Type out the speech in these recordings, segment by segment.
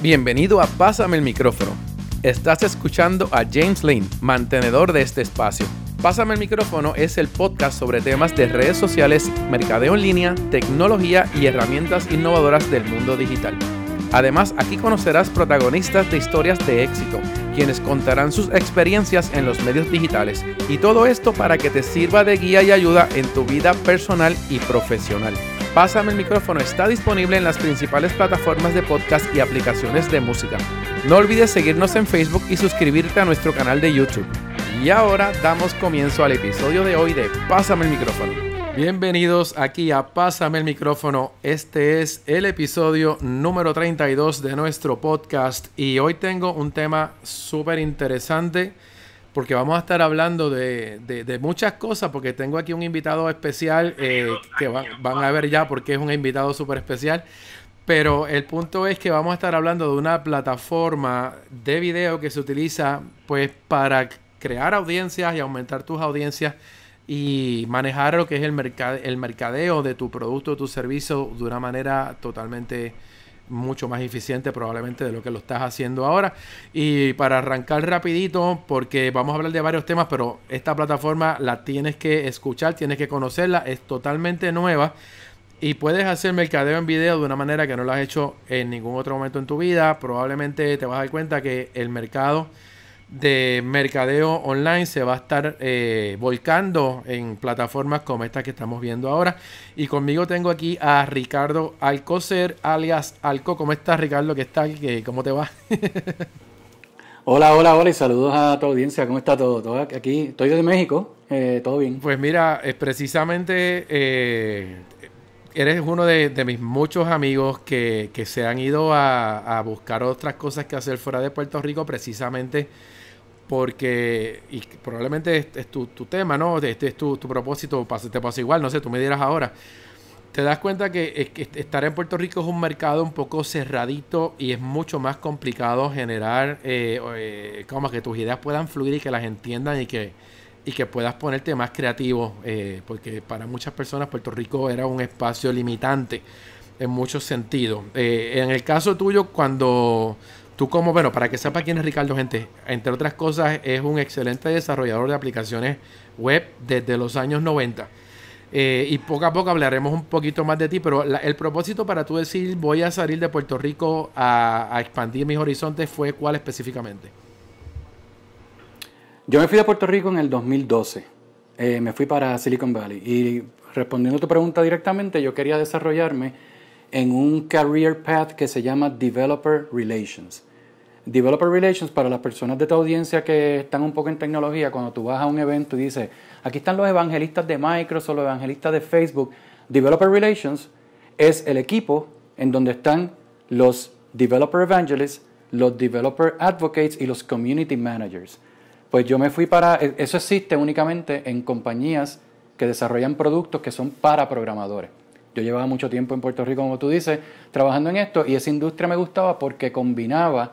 Bienvenido a Pásame el micrófono. Estás escuchando a James Lane, mantenedor de este espacio. Pásame el micrófono es el podcast sobre temas de redes sociales, mercadeo en línea, tecnología y herramientas innovadoras del mundo digital. Además, aquí conocerás protagonistas de historias de éxito, quienes contarán sus experiencias en los medios digitales y todo esto para que te sirva de guía y ayuda en tu vida personal y profesional. Pásame el micrófono está disponible en las principales plataformas de podcast y aplicaciones de música. No olvides seguirnos en Facebook y suscribirte a nuestro canal de YouTube. Y ahora damos comienzo al episodio de hoy de Pásame el micrófono. Bienvenidos aquí a Pásame el micrófono. Este es el episodio número 32 de nuestro podcast y hoy tengo un tema súper interesante porque vamos a estar hablando de, muchas cosas, porque tengo aquí un invitado especial eh, que van a ver ya porque es un invitado súper especial. Pero el punto es que vamos a estar hablando de una plataforma de video que se utiliza pues para crear audiencias y aumentar tus audiencias y manejar lo que es el, el mercadeo de tu producto o tu servicio de una manera totalmente mucho más eficiente probablemente de lo que lo estás haciendo ahora. Y para arrancar rapidito, porque vamos a hablar de varios temas, pero esta plataforma la tienes que escuchar, tienes que conocerla, es totalmente nueva. Y puedes hacer mercadeo en video de una manera que no lo has hecho en ningún otro momento en tu vida. Probablemente te vas a dar cuenta que el mercado de mercadeo online se va a estar eh, volcando en plataformas como esta que estamos viendo ahora. Y conmigo tengo aquí a Ricardo Alcocer, alias Alco. ¿Cómo estás, Ricardo? ¿Qué tal? ¿Cómo te va? hola, hola, hola y saludos a tu audiencia. ¿Cómo está todo? todo aquí estoy de México, eh, todo bien. Pues mira, es precisamente eh, eres uno de, mis muchos amigos que, se han ido a, a buscar otras cosas que hacer fuera de Puerto Rico precisamente porque, y probablemente es, tu, tema, ¿no? Este es tu, tu propósito, te pasa igual, no sé, tú me dirás ahora. Te das cuenta que, estar en Puerto Rico es un mercado un poco cerradito y es mucho más complicado generar, eh, eh, como que tus ideas puedan fluir y que las entiendan y que, y que puedas ponerte más creativo, eh, porque para muchas personas Puerto Rico era un espacio limitante en muchos sentidos. en el caso tuyo, cuando Tú como, bueno, para que sepa quién es Ricardo Gente, entre otras cosas es un excelente desarrollador de aplicaciones web desde los años 90. Eh, y poco a poco hablaremos un poquito más de ti, pero el propósito para tú decir voy a salir de Puerto Rico a, expandir mis horizontes fue cuál específicamente? Yo me fui de Puerto Rico en el 2012. Eh, me fui para Silicon Valley. Y respondiendo a tu pregunta directamente, yo quería desarrollarme en un career path que se llama Developer Relations. Developer Relations, para las personas de tu audiencia que están un poco en tecnología, cuando tú vas a un evento y dices, aquí están los evangelistas de Microsoft, los evangelistas de Facebook, Developer Relations es el equipo en donde están los Developer Evangelists, los Developer Advocates y los Community Managers. Pues yo me fui para, e, eso existe únicamente en compañías que desarrollan productos que son para programadores. Yo llevaba mucho tiempo en Puerto Rico, como tú dices, trabajando en esto y esa industria me gustaba porque combinaba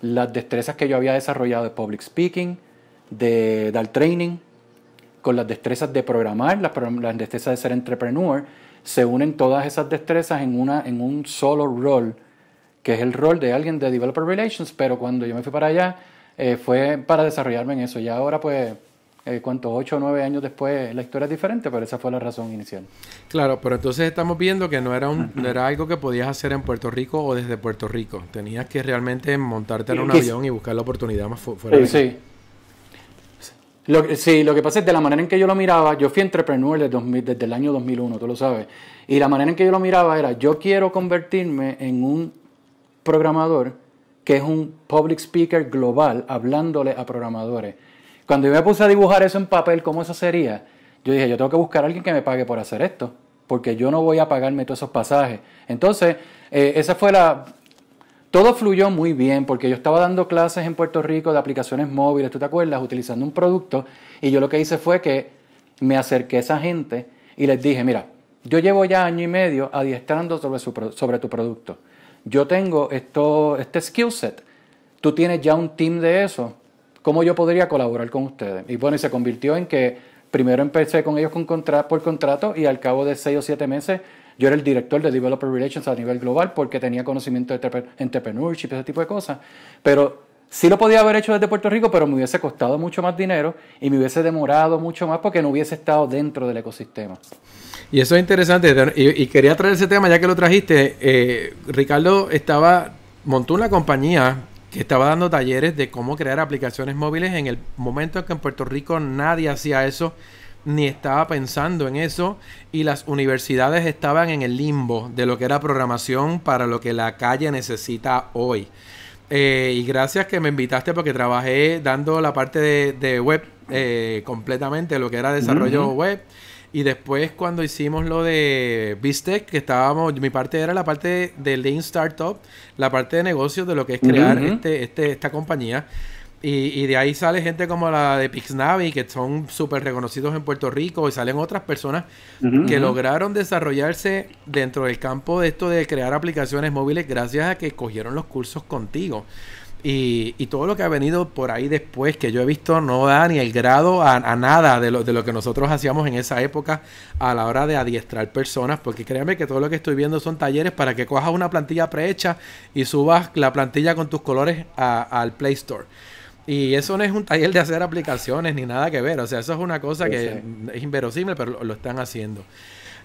las destrezas que yo había desarrollado de public speaking, de dar training, con las destrezas de programar, las, destrezas de ser entrepreneur, se unen todas esas destrezas en, una, en un solo rol, que es el rol de alguien de Developer Relations, pero cuando yo me fui para allá eh, fue para desarrollarme en eso. Y ahora pues eh. Ocho o nueve años después la historia es diferente, pero esa fue la razón inicial. Claro, pero entonces estamos viendo que no era, un, no era algo que podías hacer en Puerto Rico o desde Puerto Rico. Tenías que realmente montarte en un avión y buscar la oportunidad más fuera. Sí, sí. Lo, sí, lo que pasa es de la manera en que yo lo miraba, yo fui entrepreneur desde, desde el año 2001, tú lo sabes, y la manera en que yo lo miraba era, yo quiero convertirme en un programador que es un public speaker global hablándole a programadores. Cuando yo me puse a dibujar eso en papel, cómo eso sería, yo dije, yo tengo que buscar a alguien que me pague por hacer esto, porque yo no voy a pagarme todos esos pasajes. Entonces, eh, esa fue la... Todo fluyó muy bien, porque yo estaba dando clases en Puerto Rico de aplicaciones móviles, ¿tú te acuerdas? Utilizando un producto, y yo lo que hice fue que me acerqué a esa gente y les dije, mira, yo llevo ya año y medio adiestrando sobre, sobre tu producto. Yo tengo esto, este skill set. Tú tienes ya un team de eso cómo yo podría colaborar con ustedes. Y bueno, y se convirtió en que primero empecé con ellos por contrato y al cabo de seis o siete meses yo era el director de Developer Relations a nivel global porque tenía conocimiento de entrepreneurship, ese tipo de cosas. Pero sí lo podía haber hecho desde Puerto Rico, pero me hubiese costado mucho más dinero y me hubiese demorado mucho más porque no hubiese estado dentro del ecosistema. Y eso es interesante. Y, quería traer ese tema ya que lo trajiste. Eh, Ricardo estaba, montó una compañía que estaba dando talleres de cómo crear aplicaciones móviles en el momento en que en Puerto Rico nadie hacía eso ni estaba pensando en eso y las universidades estaban en el limbo de lo que era programación para lo que la calle necesita hoy. Eh, y gracias que me invitaste porque trabajé dando la parte de, web eh, completamente, lo que era desarrollo web. Y después cuando hicimos lo de Bistec, que estábamos, mi parte era la parte de Lean Startup, la parte de negocios de lo que es crear este, este, esta compañía. Y, de ahí sale gente como la de Pixnavi, que son súper reconocidos en Puerto Rico, y salen otras personas que lograron desarrollarse dentro del campo de esto de crear aplicaciones móviles gracias a que cogieron los cursos contigo. Y, todo lo que ha venido por ahí después, que yo he visto, no da ni el grado a, nada de lo, de lo que nosotros hacíamos en esa época a la hora de adiestrar personas, porque créanme que todo lo que estoy viendo son talleres para que cojas una plantilla prehecha y subas la plantilla con tus colores al Play Store. Y eso no es un taller de hacer aplicaciones ni nada que ver. O sea, eso es una cosa que es inverosímil, pero lo, están haciendo.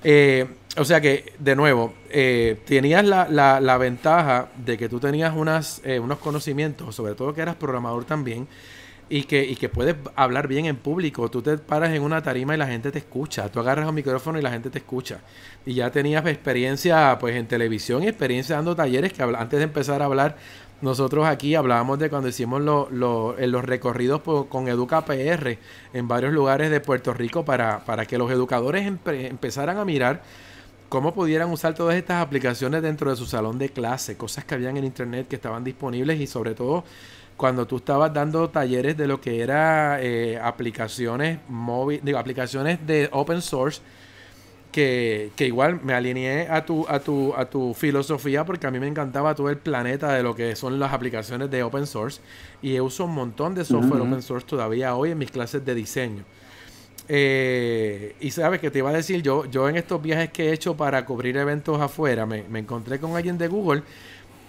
Eh, o sea que, de nuevo, eh, tenías la, la, ventaja de que tú tenías unas, eh, unos conocimientos, sobre todo que eras programador también, y que, y que puedes hablar bien en público. Tú te paras en una tarima y la gente te escucha. Tú agarras un micrófono y la gente te escucha. Y ya tenías experiencia pues en televisión y experiencia dando talleres que antes de empezar a hablar nosotros aquí hablábamos de cuando hicimos los recorridos con Educa PR en varios lugares de Puerto Rico para, para que los educadores empezaran a mirar cómo pudieran usar todas estas aplicaciones dentro de su salón de clase, cosas que habían en internet que estaban disponibles y sobre todo cuando tú estabas dando talleres de lo que era eh, aplicaciones móviles, digo, aplicaciones de open source que, igual me alineé a tu, a, tu, a tu filosofía porque a mí me encantaba todo el planeta de lo que son las aplicaciones de open source y uso un montón de software open source todavía hoy en mis clases de diseño. Eh, y sabes que te iba a decir, yo, yo en estos viajes que he hecho para cubrir eventos afuera, me, me encontré con alguien de Google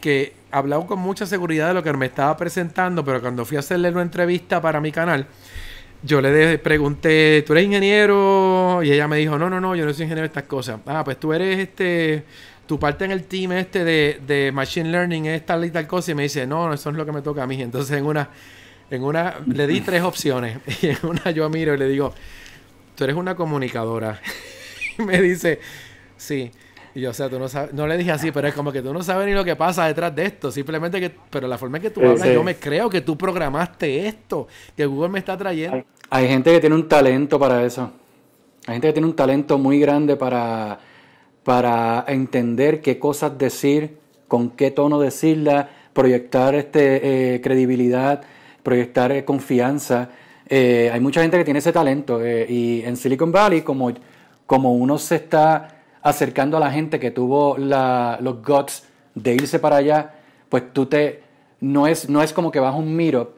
que hablaba con mucha seguridad de lo que me estaba presentando, pero cuando fui a hacerle una entrevista para mi canal, yo le pregunté, ¿tú eres ingeniero? Y ella me dijo, no, no, no, yo no soy ingeniero de estas cosas. Ah, pues tú eres este, tu parte en el team este de, de Machine Learning es tal y tal cosa. Y me dice, no, eso es lo que me toca a mí. Entonces en una, en una, le di tres opciones. Y en una yo miro y le digo, tú eres una comunicadora. y me dice, sí. Y yo, o sea, tú no sabes, no le dije así, pero es como que tú no sabes ni lo que pasa detrás de esto. Simplemente que, pero la forma en que tú hablas, yo me creo que tú programaste esto, que Google me está trayendo. Hay, gente que tiene un talento para eso. Hay gente que tiene un talento muy grande para, para entender qué cosas decir, con qué tono decirla, proyectar este, eh, credibilidad, proyectar eh, confianza. Eh, hay mucha gente que tiene ese talento. y en Silicon Valley, como, como uno se está acercando a la gente que tuvo los guts de irse para allá, pues tú te, no es, no es como que vas a un meetup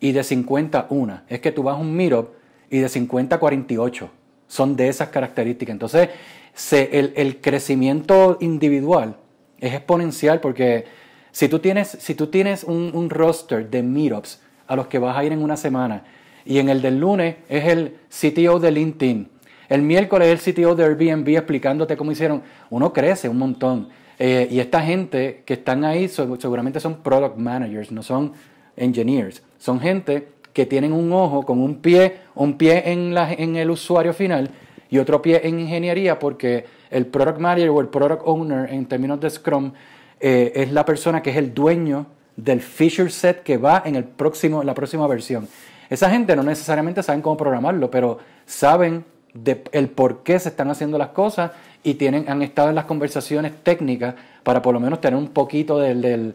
y de 50 una, es que tú vas a un meetup y de 50 48. Son de esas características. Entonces, se, el, crecimiento individual es exponencial porque si tú tienes, si tú tienes un, un roster de meetups a los que vas a ir en una semana y en el del lunes es el CTO de LinkedIn, el miércoles el CTO de Airbnb explicándote cómo hicieron. Uno crece un montón. Eh, y esta gente que están ahí seguramente son product managers, no son engineers. Son gente que tienen un ojo con un pie, un pie en, la, en el usuario final y otro pie en ingeniería porque el product manager o el product owner en términos de Scrum eh, es la persona que es el dueño del feature set que va en el próximo, la próxima versión. Esa gente no necesariamente saben cómo programarlo, pero saben de el por qué se están haciendo las cosas y tienen, han estado en las conversaciones técnicas para por lo menos tener un poquito de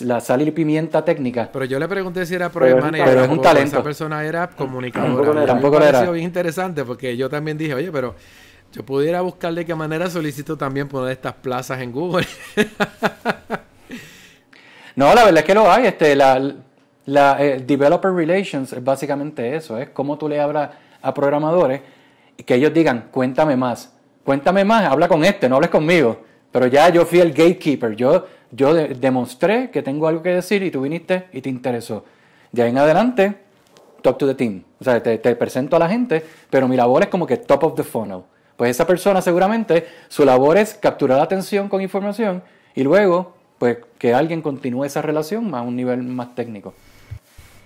la sal y pimienta técnica. Pero yo le pregunté si era project manager. Pero es un talento. Esa persona era comunicadora. Tampoco era. Me interesante porque yo también dije, oye, pero yo pudiera buscar de qué manera solicito también poner estas plazas en Google. no, la verdad es que lo hay. Este, la, la eh, Developer Relations es básicamente eso. Es cómo tú le hablas a programadores que ellos digan, cuéntame más. cuéntame más, habla con este, no hables conmigo. Pero ya yo fui el gatekeeper, yo, yo demostré que tengo algo que decir y tú viniste y te interesó. De ahí en adelante, talk to the team. O sea, te, te presento a la gente, pero mi labor es como que top of the funnel. Pues esa persona seguramente su labor es capturar la atención con información y luego pues que alguien continúe esa relación a un nivel más técnico.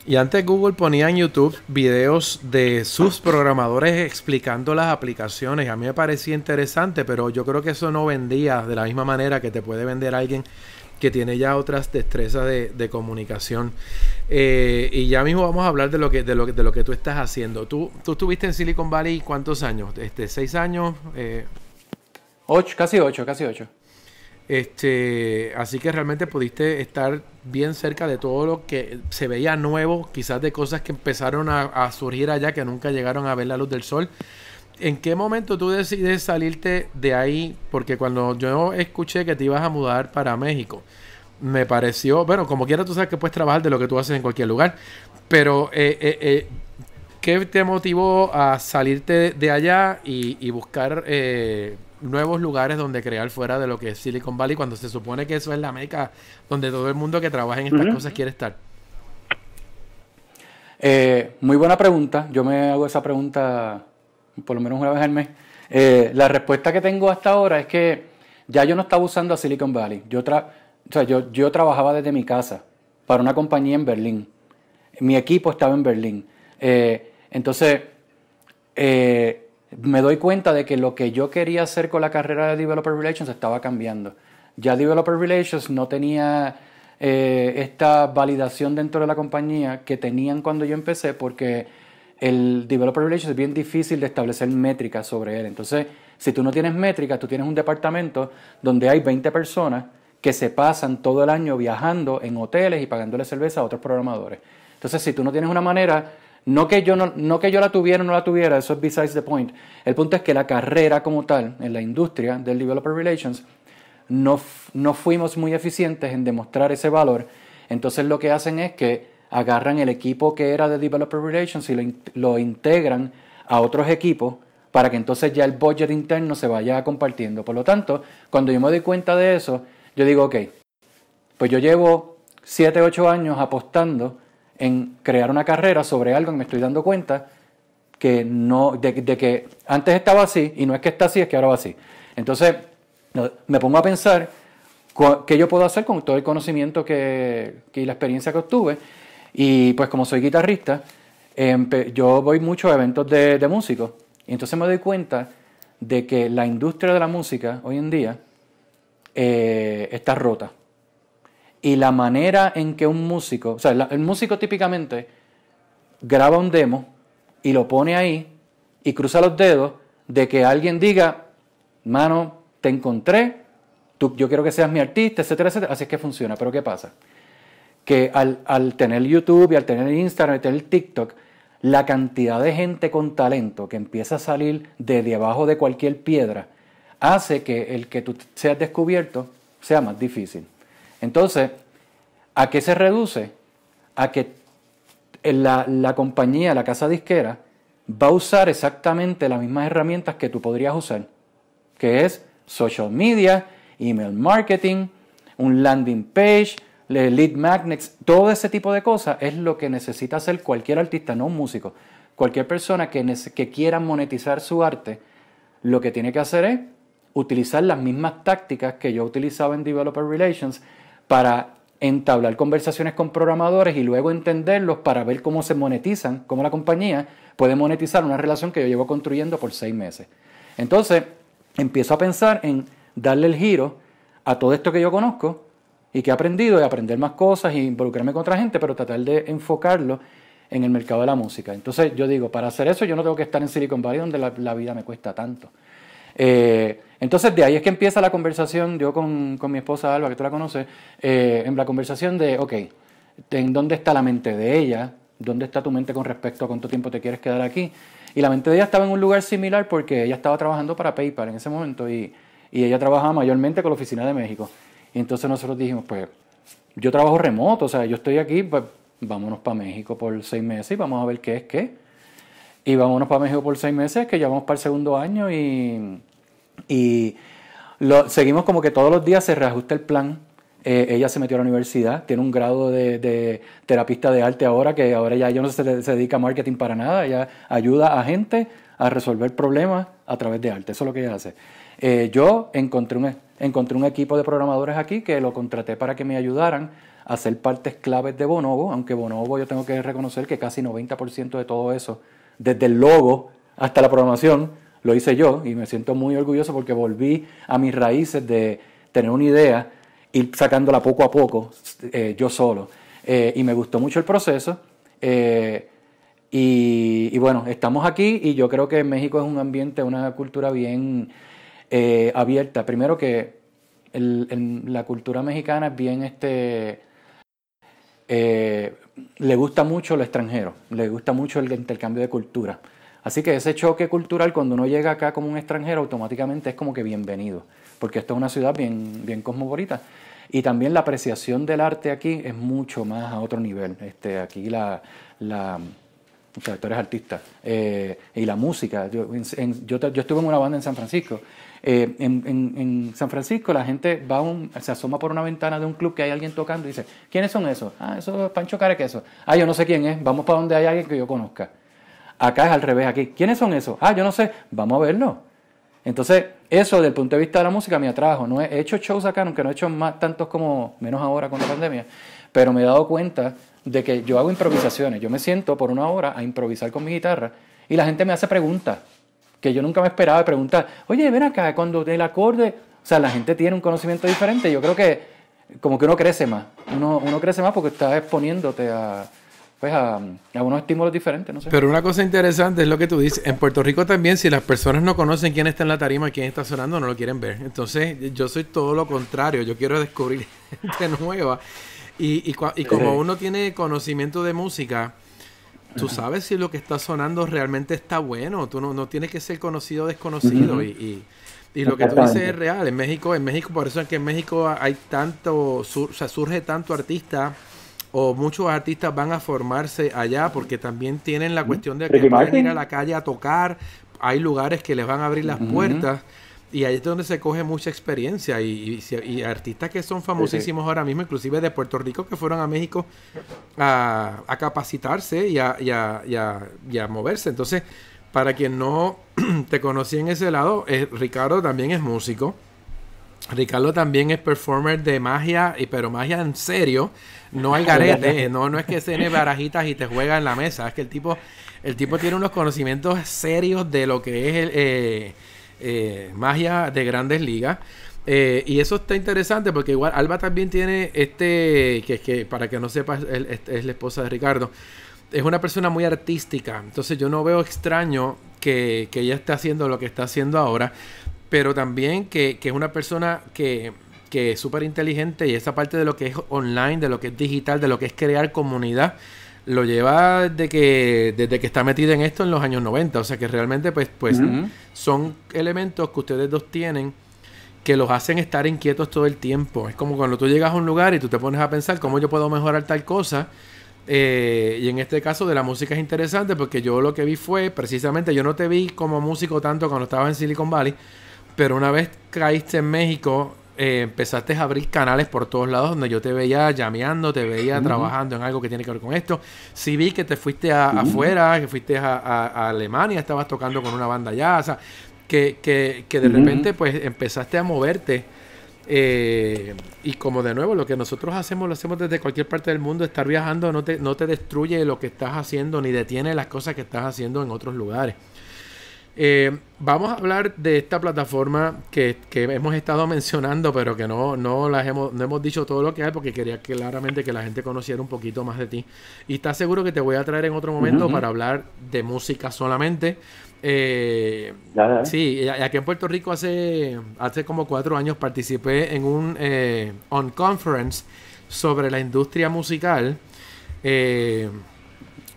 Y antes Google ponía en YouTube videos de sus programadores explicando las aplicaciones. A mí me parecía interesante, pero yo creo que eso no vendía de la misma manera que te puede vender alguien que tiene ya otras destrezas de, comunicación. Eh, y ya mismo vamos a hablar de lo que, de lo, de lo que tú estás haciendo. ¿Tú, tú estuviste en Silicon Valley cuántos años? Este, ¿Seis años? Eh, ocho, casi ocho, casi ocho. Este, así que realmente pudiste estar bien cerca de todo lo que se veía nuevo, quizás de cosas que empezaron a, surgir allá que nunca llegaron a ver la luz del sol. ¿En qué momento tú decides salirte de ahí? Porque cuando yo escuché que te ibas a mudar para México, me pareció, bueno, como quiera tú sabes que puedes trabajar de lo que tú haces en cualquier lugar, pero eh, eh, eh, ¿qué te motivó a salirte de allá y, y buscar nuevos lugares donde crear fuera de lo que es Silicon Valley cuando se supone que eso es la meca donde todo el mundo que trabaja en estas cosas quiere estar? Eh, muy buena pregunta. Yo me hago esa pregunta por lo menos una vez al mes. Eh, la respuesta que tengo hasta ahora es que ya yo no estaba usando a Silicon Valley. Yo, yo, yo trabajaba desde mi casa para una compañía en Berlín. Mi equipo estaba en Berlín. Eh, entonces, me doy cuenta de que lo que yo quería hacer con la carrera de Developer Relations estaba cambiando. Ya Developer Relations no tenía eh, esta validación dentro de la compañía que tenían cuando yo empecé porque el Developer Relations es bien difícil de establecer métricas sobre él. Entonces, si tú no tienes métricas, tú tienes un departamento donde hay 20 personas que se pasan todo el año viajando en hoteles y pagándole cerveza a otros programadores. Entonces, si tú no tienes una manera no que yo, no, no que yo la tuviera o no la tuviera, eso es besides the point. El punto es que la carrera como tal, en la industria del Developer Relations, no, no fuimos muy eficientes en demostrar ese valor. Entonces lo que hacen es que agarran el equipo que era de Developer Relations y lo, lo integran a otros equipos para que entonces ya el budget interno se vaya compartiendo. Por lo tanto, cuando yo me doy cuenta de eso, yo digo, ok, pues yo llevo 7, 8 años apostando en crear una carrera sobre algo que me estoy dando cuenta que no, de, que antes estaba así y no es que está así, es que ahora va así. Entonces me pongo a pensar qué yo puedo hacer con todo el conocimiento que, y la experiencia que obtuve. Y pues como soy guitarrista, yo voy mucho a eventos de, de músicos. Y entonces me doy cuenta de que la industria de la música hoy en día eh, está rota. Y la manera en que un músico, o sea, el músico típicamente graba un demo y lo pone ahí y cruza los dedos de que alguien diga, mano, te encontré, tú, yo quiero que seas mi artista, etcétera, etcétera. Así es que funciona. Pero ¿qué pasa? Que al, al tener YouTube y al tener Instagram y tener TikTok, la cantidad de gente con talento que empieza a salir de debajo de cualquier piedra hace que el que tú seas descubierto sea más difícil. Entonces, ¿a qué se reduce? A que la, la compañía, la casa disquera, va a usar exactamente las mismas herramientas que tú podrías usar, que es social media, email marketing, un landing page, lead magnets, todo ese tipo de cosas es lo que necesita hacer cualquier artista, no un músico. Cualquier persona que, que quiera monetizar su arte, lo que tiene que hacer es utilizar las mismas tácticas que yo utilizaba en Developer Relations para entablar conversaciones con programadores y luego entenderlos para ver cómo se monetizan, cómo la compañía puede monetizar una relación que yo llevo construyendo por seis meses. Entonces, empiezo a pensar en darle el giro a todo esto que yo conozco y que he aprendido, y aprender más cosas y involucrarme con otra gente, pero tratar de enfocarlo en el mercado de la música. Entonces yo digo, para hacer eso yo no tengo que estar en Silicon Valley donde la vida me cuesta tanto. Eh, entonces de ahí es que empieza la conversación, yo con, mi esposa Alba, que tú la conoces, eh, en la conversación de, ok, ¿en dónde está la mente de ella? ¿Dónde está tu mente con respecto a cuánto tiempo te quieres quedar aquí? Y la mente de ella estaba en un lugar similar porque ella estaba trabajando para PayPal en ese momento y, y ella trabajaba mayormente con la oficina de México. Y entonces nosotros dijimos, pues yo trabajo remoto, o sea, yo estoy aquí, pues vámonos para México por seis meses y vamos a ver qué es qué. Y vámonos para México por seis meses, que ya vamos para el segundo año y, Y lo, seguimos como que todos los días se reajusta el plan. Eh, ella se metió a la universidad, tiene un grado de, terapista de arte ahora, que ahora ya, no se, dedica a marketing para nada, ella ayuda a gente a resolver problemas a través de arte, eso es lo que ella hace. Eh, yo encontré un, encontré un equipo de programadores aquí que lo contraté para que me ayudaran a hacer partes claves de Bonobo, aunque Bonobo yo tengo que reconocer que casi 90% de todo eso, desde el logo hasta la programación, lo hice yo y me siento muy orgulloso porque volví a mis raíces de tener una idea, ir sacándola poco a poco, eh, yo solo. Eh, y me gustó mucho el proceso. Eh, y, bueno, estamos aquí y yo creo que México es un ambiente, una cultura bien abierta. Primero que la cultura mexicana es bien, este, le gusta mucho lo extranjero, le gusta mucho el intercambio de cultura. Así que ese choque cultural, cuando uno llega acá como un extranjero, automáticamente es como que bienvenido, porque esto es una ciudad bien, bien cosmopolita. Y también la apreciación del arte aquí es mucho más a otro nivel. Este, aquí la, la o sea, tú eres. Eh, y la música. Yo, yo, estuve en una banda en San Francisco. Eh, en, en, San Francisco la gente va un, se asoma por una ventana de un club que hay alguien tocando y dice, ¿quiénes son esos? Ah, eso es Pancho Carequeso. Ah, yo no sé quién es. Vamos para donde hay alguien que yo conozca. Acá es al revés, aquí. ¿Quiénes son esos? Ah, yo no sé, vamos a verlo. Entonces, eso desde el punto de vista de la música me atrajo. No he hecho shows acá, aunque no he hecho más tantos como, menos ahora con la pandemia, pero me he dado cuenta de que yo hago improvisaciones. Yo me siento por una hora a improvisar con mi guitarra y la gente me hace preguntas que yo nunca me esperaba de preguntar. Oye, ven acá, cuando el acorde, o sea, la gente tiene un conocimiento diferente. Yo creo que como que uno crece más. Uno, uno crece más porque está exponiéndote a, pues a, unos estímulos diferentes, no sé. Pero una cosa interesante es lo que tú dices. En Puerto Rico también, si las personas no conocen quién está en la tarima, quién está sonando, no lo quieren ver. Entonces, yo soy todo lo contrario. Yo quiero descubrir gente nueva. Y, y, y como uno tiene conocimiento de música, tú sabes si lo que está sonando realmente está bueno. Tú no, no tienes que ser conocido o desconocido. y, y, lo que tú dices es real. En México, en México, por eso es que en México hay tanto, o sea, surge tanto artista o muchos artistas van a formarse allá porque también tienen la cuestión de que pueden ir a la calle a tocar, hay lugares que les van a abrir las puertas y ahí es donde se coge mucha experiencia y, y, artistas que son famosísimos ahora mismo, inclusive de Puerto Rico, que fueron a México a, capacitarse y a, y, a, moverse. Entonces, para quien no te conocía en ese lado, eh, Ricardo también es músico. Ricardo también es performer de magia, y pero magia en serio. No hay garete, no, no es que tiene barajitas y te juega en la mesa. Es que el tipo, el tipo tiene unos conocimientos serios de lo que es eh, eh, magia de grandes ligas. Eh, y eso está interesante porque igual Alba también tiene este, que, que para que no sepas, es la esposa de Ricardo. Es una persona muy artística. Entonces yo no veo extraño que, que ella esté haciendo lo que está haciendo ahora pero también que, es una persona que, que es súper inteligente y esa parte de lo que es online, de lo que es digital, de lo que es crear comunidad, lo lleva desde que, desde que está metido en esto en los años 90. O sea que realmente pues, pues son elementos que ustedes dos tienen que los hacen estar inquietos todo el tiempo. Es como cuando tú llegas a un lugar y tú te pones a pensar cómo yo puedo mejorar tal cosa. Eh, y en este caso de la música es interesante porque yo lo que vi fue precisamente, yo no te vi como músico tanto cuando estabas en Silicon Valley, pero una vez caíste en México, eh, empezaste a abrir canales por todos lados donde yo te veía llameando, te veía trabajando en algo que tiene que ver con esto. Sí vi que te fuiste afuera, que fuiste a, Alemania, estabas tocando con una banda allá, o sea, que, que, que de repente pues empezaste a moverte. Eh, y como de nuevo, lo que nosotros hacemos, lo hacemos desde cualquier parte del mundo, estar viajando no te, no te destruye lo que estás haciendo ni detiene las cosas que estás haciendo en otros lugares. Eh, vamos a hablar de esta plataforma que, hemos estado mencionando, pero que no, no, las hemos, no hemos dicho todo lo que hay porque quería claramente que la gente conociera un poquito más de ti. Y estás seguro que te voy a traer en otro momento para hablar de música solamente. Eh, sí, aquí en Puerto Rico hace, hace como cuatro años participé en un eh, on conference sobre la industria musical. Eh,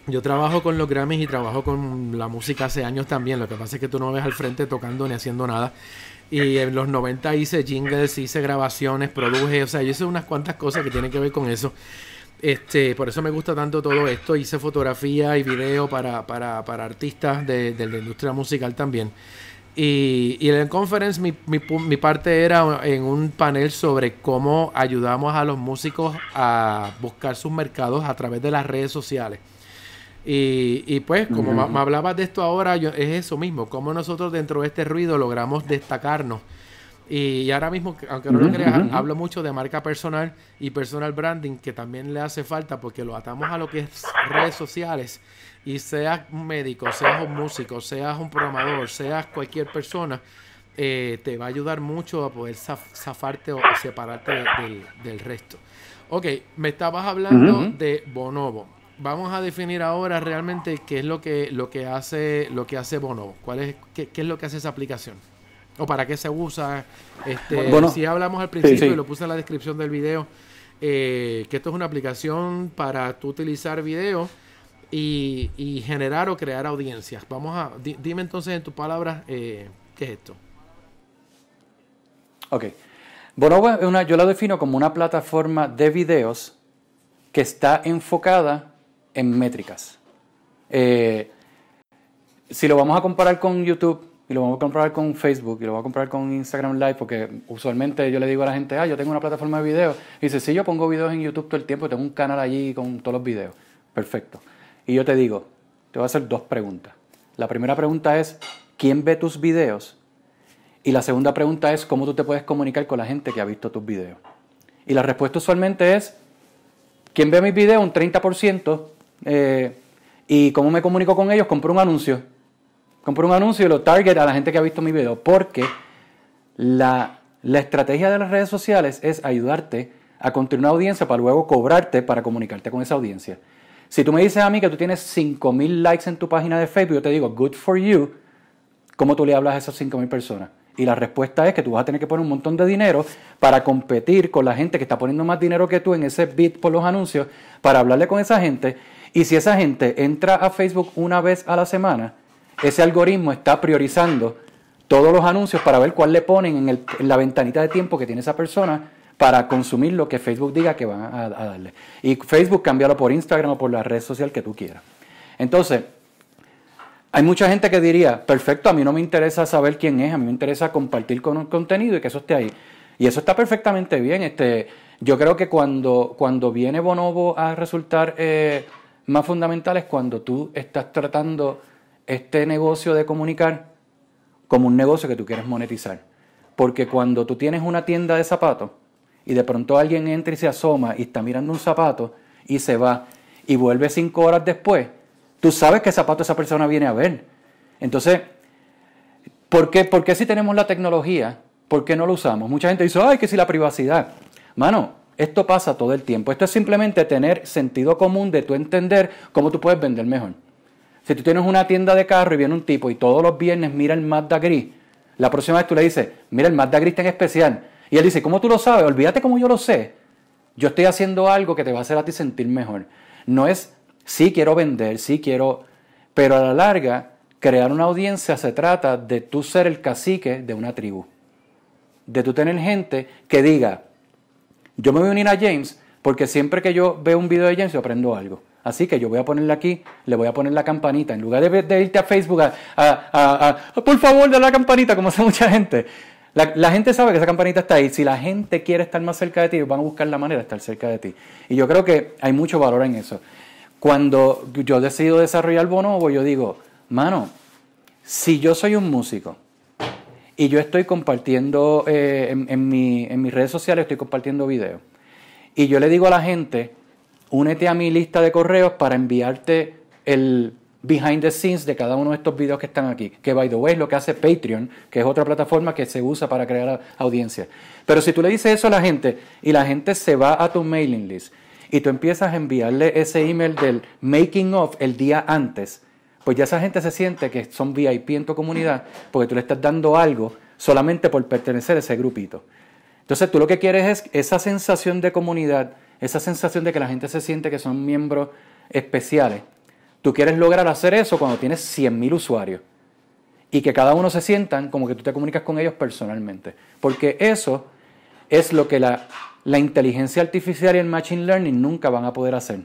yo trabajo con los Grammys y trabajo con la música hace años también. Lo que pasa es que tú no ves al frente tocando ni haciendo nada. Y en los 90 hice jingles, hice grabaciones, produje, o sea, yo hice unas cuantas cosas que tienen que ver con eso. Este, por eso me gusta tanto todo esto. Hice fotografía y video para, para, para artistas de, la industria musical también. Y, y en el conference mi, mi, mi, parte era en un panel sobre cómo ayudamos a los músicos a buscar sus mercados a través de las redes sociales. Y, y pues, como me, hablabas de esto ahora, yo, es eso mismo, cómo nosotros dentro de este ruido logramos destacarnos. Y, ahora mismo, aunque no lo creas, hablo mucho de marca personal y personal branding, que también le hace falta porque lo atamos a lo que es redes sociales y seas un médico, seas un músico, seas un programador, seas cualquier persona, eh, te va a ayudar mucho a poder zafarte o separarte del, resto. Ok, me estabas hablando de Bonobo. Vamos a definir ahora realmente qué es lo que, lo que hace lo que hace Bonobo. ¿Cuál es, qué, es lo que hace esa aplicación? ¿O para qué se usa? Este, si hablamos al principio y lo puse en la descripción del video, eh, que esto es una aplicación para tú utilizar video y, generar o crear audiencias. Vamos a, dime entonces en tus palabras, eh, ¿qué es esto? Ok. Bonobo es una, yo la defino como una plataforma de videos que está enfocada en métricas. Eh, si lo vamos a comparar con YouTube y lo vamos a comparar con Facebook y lo vamos a comparar con Instagram Live, porque usualmente yo le digo a la gente, ah, yo tengo una plataforma de videos. Y dice, sí, yo pongo videos en YouTube todo el tiempo, tengo un canal allí con todos los videos. Perfecto. Y yo te digo, te voy a hacer dos preguntas. La primera pregunta es, ¿quién ve tus videos? Y la segunda pregunta es, ¿cómo tú te puedes comunicar con la gente que ha visto tus videos? Y la respuesta usualmente es, ¿quién ve mis videos? Un 30%. Eh, ¿Y cómo me comunico con ellos? Compro un anuncio. Compro un anuncio y lo target a la gente que ha visto mi video. Porque la, la estrategia de las redes sociales es ayudarte a construir una audiencia para luego cobrarte para comunicarte con esa audiencia. Si tú me dices a mí que tú tienes 5.000 likes en tu página de Facebook, yo te digo, good for you, ¿cómo tú le hablas a esas 5.000 personas? Y la respuesta es que tú vas a tener que poner un montón de dinero para competir con la gente que está poniendo más dinero que tú en ese bit por los anuncios, para hablarle con esa gente. Y si esa gente entra a Facebook una vez a la semana, ese algoritmo está priorizando todos los anuncios para ver cuál le ponen en, la ventanita de tiempo que tiene esa persona para consumir lo que Facebook diga que van a, darle. Y Facebook cámbialo por Instagram o por la red social que tú quieras. Entonces, hay mucha gente que diría, perfecto, a mí no me interesa saber quién es, a mí me interesa compartir con contenido y que eso esté ahí. Y eso está perfectamente bien. Este, yo creo que cuando, cuando viene Bonobo a resultar eh, más fundamental es cuando tú estás tratando este negocio de comunicar como un negocio que tú quieres monetizar. Porque cuando tú tienes una tienda de zapatos, y de pronto alguien entra y se asoma y está mirando un zapato y se va y vuelve cinco horas después, tú sabes qué zapato esa persona viene a ver. Entonces, ¿por qué, ¿por qué si tenemos la tecnología, por qué no lo usamos? Mucha gente dice, ay, que si la privacidad. Mano, esto pasa todo el tiempo. Esto es simplemente tener sentido común de tú entender cómo tú puedes vender mejor. Si tú tienes una tienda de carro y viene un tipo y todos los viernes mira el Mazda gris, la próxima vez tú le dices, mira el Mazda gris está en especial, y él dice, ¿cómo tú lo sabes? Olvídate como yo lo sé. Yo estoy haciendo algo que te va a hacer a ti sentir mejor. No es, sí quiero vender, sí quiero, pero a la larga, crear una audiencia se trata de tú ser el cacique de una tribu. De tú tener gente que diga, yo me voy a unir a James porque siempre que yo veo un video de James yo aprendo algo. Así que yo voy a ponerle aquí, le voy a poner la campanita. En lugar de, irte a Facebook a, a, por favor, dale la campanita, como hace mucha gente. La, gente sabe que esa campanita está ahí. Si la gente quiere estar más cerca de ti, van a buscar la manera de estar cerca de ti. Y yo creo que hay mucho valor en eso. Cuando yo decido desarrollar Bonobo, yo digo, mano, si yo soy un músico y yo estoy compartiendo eh, en, en mis redes sociales, estoy compartiendo videos, y yo le digo a la gente, únete a mi lista de correos para enviarte el behind the scenes de cada uno de estos videos que están aquí. Que by the way es lo que hace Patreon, que es otra plataforma que se usa para crear audiencia. Pero si tú le dices eso a la gente y la gente se va a tu mailing list y tú empiezas a enviarle ese email del making of el día antes, pues ya esa gente se siente que son VIP en tu comunidad porque tú le estás dando algo solamente por pertenecer a ese grupito. Entonces tú lo que quieres es esa sensación de comunidad, esa sensación de que la gente se siente que son miembros especiales Tú quieres lograr hacer eso cuando tienes 100.000 usuarios y que cada uno se sientan como que tú te comunicas con ellos personalmente. Porque eso es lo que la, inteligencia artificial y el machine learning nunca van a poder hacer.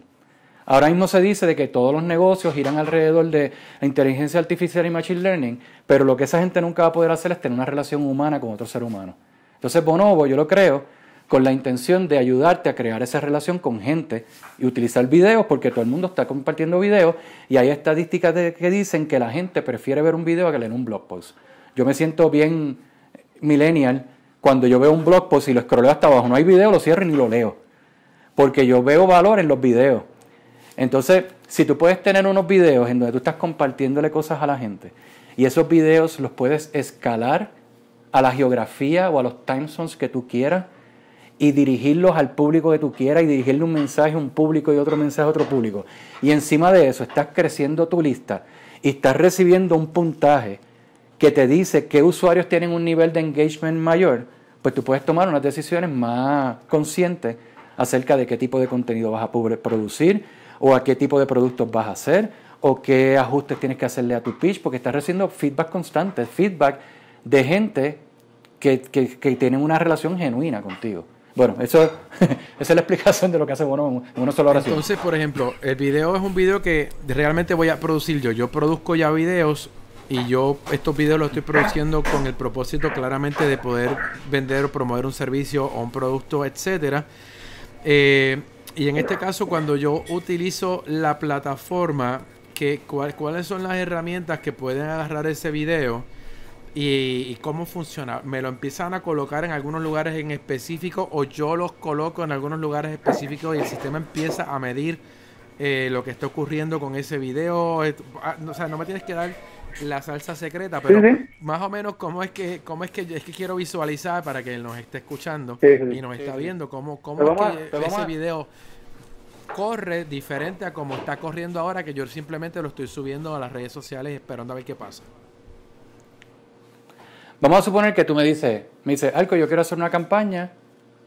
Ahora mismo se dice de que todos los negocios giran alrededor de la inteligencia artificial y machine learning, pero lo que esa gente nunca va a poder hacer es tener una relación humana con otro ser humano. Entonces Bonobo, yo lo creo, con la intención de ayudarte a crear esa relación con gente y utilizar videos, porque todo el mundo está compartiendo videos y hay estadísticas que dicen que la gente prefiere ver un video que leer un blog post. Yo me siento bien millennial cuando yo veo un blog post y lo escroleo hasta abajo, no hay video, lo cierro y ni lo leo, porque yo veo valor en los videos. Entonces, si tú puedes tener unos videos en donde tú estás compartiéndole cosas a la gente y esos videos los puedes escalar a la geografía o a los time zones que tú quieras y dirigirlos al público que tú quieras y dirigirle un mensaje a un público y otro mensaje a otro público. Y encima de eso estás creciendo tu lista y estás recibiendo un puntaje que te dice qué usuarios tienen un nivel de engagement mayor, pues tú puedes tomar unas decisiones más conscientes acerca de qué tipo de contenido vas a producir o a qué tipo de productos vas a hacer o qué ajustes tienes que hacerle a tu pitch, porque estás recibiendo feedback constante, feedback de gente que, que, tienen una relación genuina contigo. Bueno, eso esa es la explicación de lo que hace Bono en una sola oración. Entonces, por ejemplo, el video es un video que realmente voy a producir yo. Yo produzco ya videos y yo estos videos los estoy produciendo con el propósito claramente de poder vender o promover un servicio o un producto, etcétera. Eh, y en este caso, cuando yo utilizo la plataforma, que, ¿cuáles son las herramientas que pueden agarrar ese video? Y, cómo funciona. ¿Me lo empiezan a colocar en algunos lugares en específico o yo los coloco en algunos lugares específicos y el sistema empieza a medir eh, lo que está ocurriendo con ese video? Ah, o sea, no me tienes que dar la salsa secreta, pero más o menos cómo es que cómo es que es que quiero visualizar para que él nos esté escuchando y nos está viendo cómo, cómo es que ese video corre diferente a como está corriendo ahora que yo simplemente lo estoy subiendo a las redes sociales esperando a ver qué pasa. Vamos a suponer que tú me dices, me dices, Alco, yo quiero hacer una campaña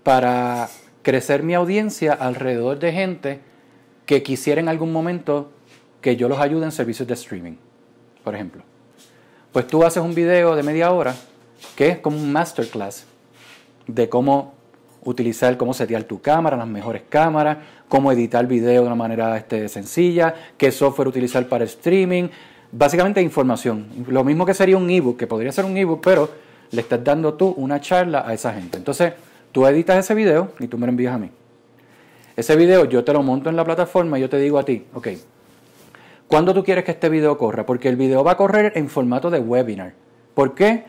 para crecer mi audiencia alrededor de gente que quisiera en algún momento que yo los ayude en servicios de streaming por ejemplo. Pues tú haces un video de media hora que es como un masterclass de cómo utilizar, cómo setear tu cámara, las mejores cámaras, cómo editar video de una manera este, sencilla, qué software utilizar para streaming, básicamente información. Lo mismo que sería un ebook, que podría ser un ebook, pero le estás dando tú una charla a esa gente. Entonces, tú editas ese video y tú me lo envías a mí. Ese video yo te lo monto en la plataforma y yo te digo a ti, ok, ¿Cuándo tú quieres que este video corra? Porque el video va a correr en formato de webinar. ¿Por qué?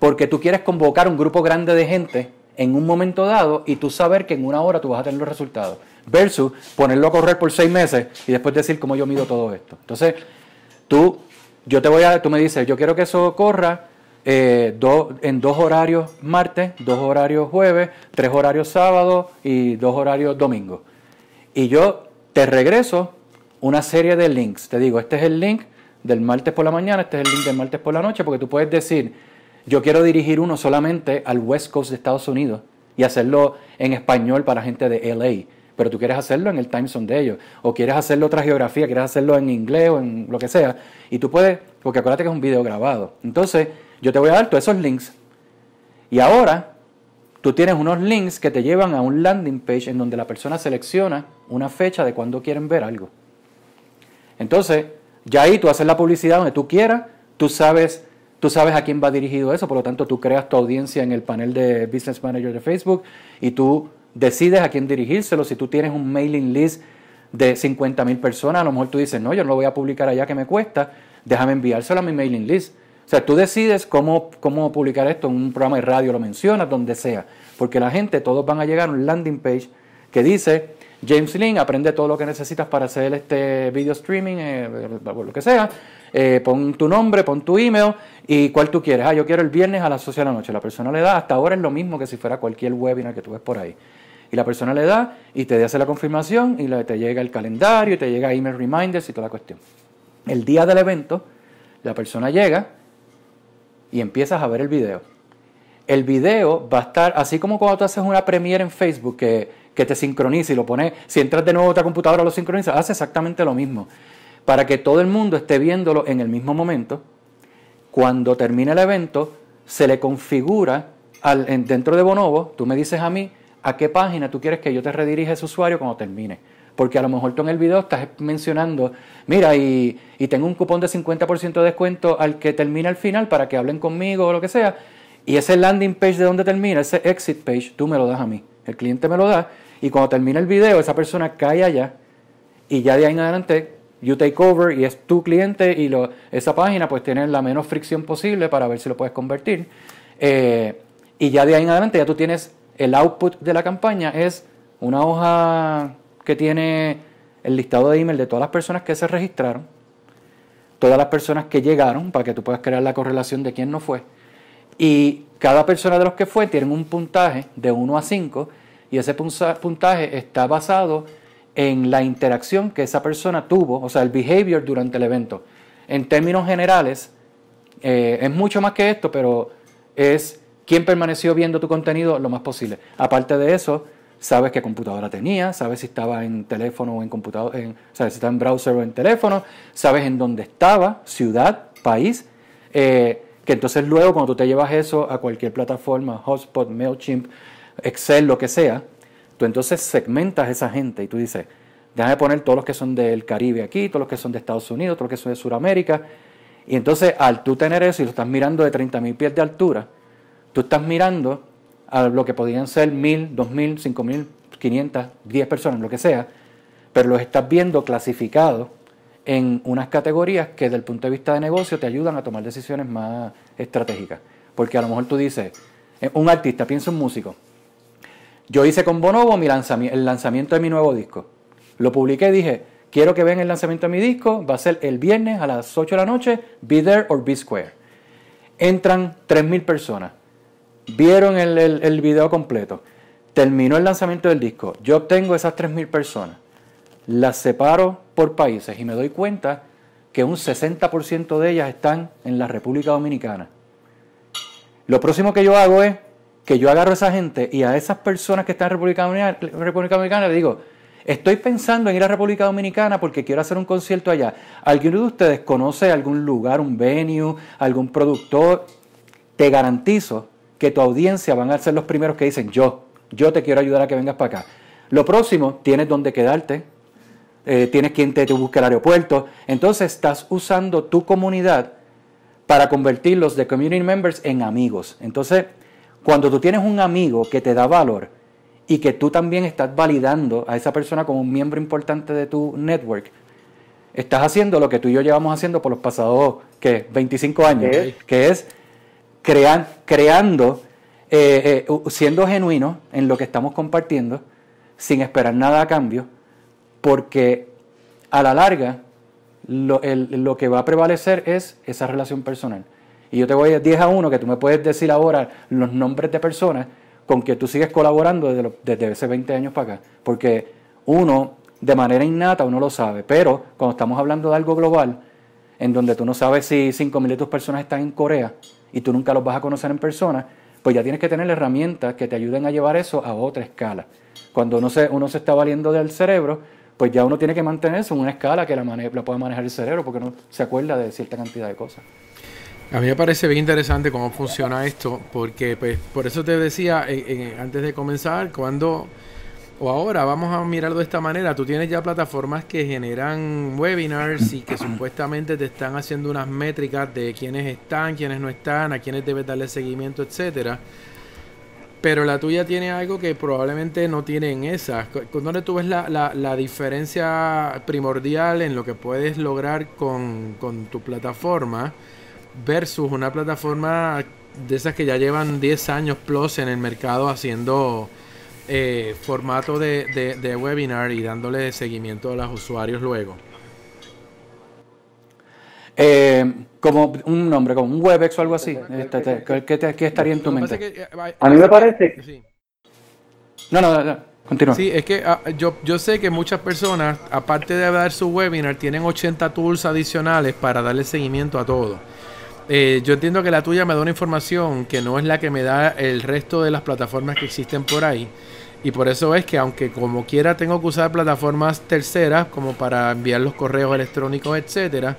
Porque tú quieres convocar un grupo grande de gente en un momento dado y tú saber que en una hora tú vas a tener los resultados. Versus ponerlo a correr por seis meses y después decir cómo yo mido todo esto. Entonces, tú, yo te voy a, tú me dices, yo quiero que eso corra eh, en dos horarios martes, dos horarios jueves, tres horarios sábado y dos horarios domingo. Y yo te regreso una serie de links. Te digo, este es el link del martes por la mañana, este es el link del martes por la noche, porque tú puedes decir, yo quiero dirigir uno solamente al West Coast de Estados Unidos y hacerlo en español para gente de LA, pero tú quieres hacerlo en el time zone de ellos, o quieres hacerlo otra geografía, quieres hacerlo en inglés o en lo que sea, y tú puedes, porque acuérdate que es un video grabado. Entonces, yo te voy a dar todos esos links. Y ahora, tú tienes unos links que te llevan a un landing page en donde la persona selecciona una fecha de cuando quieren ver algo. Entonces, ya ahí tú haces la publicidad donde tú quieras, tú sabes, tú sabes a quién va dirigido eso, por lo tanto tú creas tu audiencia en el panel de Business Manager de Facebook y tú decides a quién dirigírselo. Si tú tienes un mailing list de 50 mil personas, a lo mejor tú dices, no, yo no lo voy a publicar allá que me cuesta, déjame enviárselo a mi mailing list. O sea, tú decides cómo, cómo publicar esto en un programa de radio, lo mencionas, donde sea, porque la gente, todos van a llegar a un landing page que dice, James Link, aprende todo lo que necesitas para hacer este video streaming, eh, lo que sea. Eh, pon tu nombre, pon tu email y cuál tú quieres. Ah, yo quiero el viernes a las 8 de la noche. La persona le da, hasta ahora es lo mismo que si fuera cualquier webinar que tú ves por ahí. Y la persona le da y te hace la confirmación y te llega el calendario y te llega email reminders y toda la cuestión. El día del evento, la persona llega y empiezas a ver el video. El video va a estar, así como cuando tú haces una premiere en Facebook, que que te sincronice y lo pones, si entras de nuevo a otra computadora lo sincroniza, hace exactamente lo mismo. Para que todo el mundo esté viéndolo en el mismo momento, cuando termine el evento, se le configura al, dentro de Bonobo, tú me dices a mí a qué página tú quieres que yo te redirija ese usuario cuando termine. porque a lo mejor tú en el video estás mencionando, mira, y, y tengo un cupón de 50% de descuento al que termina al final para que hablen conmigo o lo que sea, y ese landing page de donde termina, ese exit page, tú me lo das a mí, el cliente me lo da, y cuando termina el video, esa persona cae allá, y ya de ahí en adelante you take over y es tu cliente y lo, esa página pues tiene la menos fricción posible para ver si lo puedes convertir. Eh, y ya de ahí en adelante ya tú tienes el output de la campaña, es una hoja que tiene el listado de email de todas las personas que se registraron, todas las personas que llegaron, para que tú puedas crear la correlación de quién no fue. Y cada persona de los que fue tiene un puntaje de 1 a 5 y ese puntaje está basado en la interacción que esa persona tuvo, o sea, el behavior durante el evento. En términos generales, eh, es mucho más que esto, pero es quién permaneció viendo tu contenido lo más posible. Aparte de eso, sabes qué computadora tenía, sabes si estaba en teléfono o en computador, sabes si estaba en browser o en teléfono, sabes en dónde estaba, ciudad, país, eh, que entonces luego cuando tú te llevas eso a cualquier plataforma, Hotspot, MailChimp, Excel, lo que sea, Tú entonces segmentas a esa gente y tú dices, déjame poner todos los que son del Caribe aquí, todos los que son de Estados Unidos, todos los que son de Sudamérica. Y entonces al tú tener eso y lo estás mirando de 30.000 pies de altura, tú estás mirando a lo que podrían ser 1.000, 2.000, 5.000, 500, 10 personas, lo que sea, pero los estás viendo clasificados en unas categorías que desde el punto de vista de negocio te ayudan a tomar decisiones más estratégicas. Porque a lo mejor tú dices, eh, un artista, piensa en un músico, yo hice con Bonobo el lanzamiento de mi nuevo disco. Lo publiqué y dije, quiero que vean el lanzamiento de mi disco, va a ser el viernes a las 8 de la noche, be there or be square. Entran 3.000 personas, vieron el, el, video completo, terminó el lanzamiento del disco, yo obtengo esas 3.000 personas, las separo por países y me doy cuenta que un 60% de ellas están en la República Dominicana. Lo próximo que yo hago es que yo agarro a esa gente y a esas personas que están en República Dominicana, República Dominicana le digo, estoy pensando en ir a República Dominicana porque quiero hacer un concierto allá. ¿Alguien de ustedes conoce algún lugar, un venue, algún productor? Te garantizo que tu audiencia van a ser los primeros que dicen, yo, yo te quiero ayudar a que vengas para acá. Lo próximo, tienes donde quedarte, eh, tienes quien te, te busque el aeropuerto. Entonces estás usando tu comunidad para convertirlos de community members en amigos. Entonces, cuando tú tienes un amigo que te da valor y que tú también estás validando a esa persona como un miembro importante de tu network, estás haciendo lo que tú y yo llevamos haciendo por los pasados ¿qué? 25 años, que es creando, eh, eh, siendo genuino en lo que estamos compartiendo, sin esperar nada a cambio, porque a la larga lo, lo que va a prevalecer es esa relación personal. Y yo te voy a 10 a 1 que tú me puedes decir ahora los nombres de personas con que tú sigues colaborando desde, desde hace 20 años para acá. Porque uno, de manera innata, uno lo sabe. Pero cuando estamos hablando de algo global, en donde tú no sabes si 5.000 de tus personas están en Corea y tú nunca los vas a conocer en persona, pues ya tienes que tener herramientas que te ayuden a llevar eso a otra escala. Cuando uno se, uno se está valiendo del cerebro, pues ya uno tiene que mantenerse en una escala que la, la pueda manejar el cerebro porque no se acuerda de cierta cantidad de cosas. A mí me parece bien interesante cómo funciona esto, porque pues por eso te decía eh, eh, antes de comenzar, cuando o ahora vamos a mirarlo de esta manera, tú tienes ya plataformas que generan webinars y que supuestamente te están haciendo unas métricas de quiénes están, quiénes no están, a quiénes debes darle seguimiento, etcétera. Pero la tuya tiene algo que probablemente no tiene en esas. ¿Dónde tú ves la, la, la, diferencia primordial en lo que puedes lograr con, con tu plataforma? Versus una plataforma de esas que ya llevan 10 años plus en el mercado haciendo eh, formato de, webinar y dándole seguimiento a los usuarios luego? Eh, como un nombre, como un WebEx o algo así. Este, ¿Qué, estaría en tu mente? Eh, a mí me parece. No, no, no. Continúa. Sí, es que ah, yo, yo sé que muchas personas, aparte de dar su webinar, tienen 80 tools adicionales para darle seguimiento a todo. Eh, yo entiendo que la tuya me da una información que no es la que me da el resto de las plataformas que existen por ahí. Y por eso es que aunque como quiera tengo que usar plataformas terceras como para enviar los correos electrónicos, etcétera,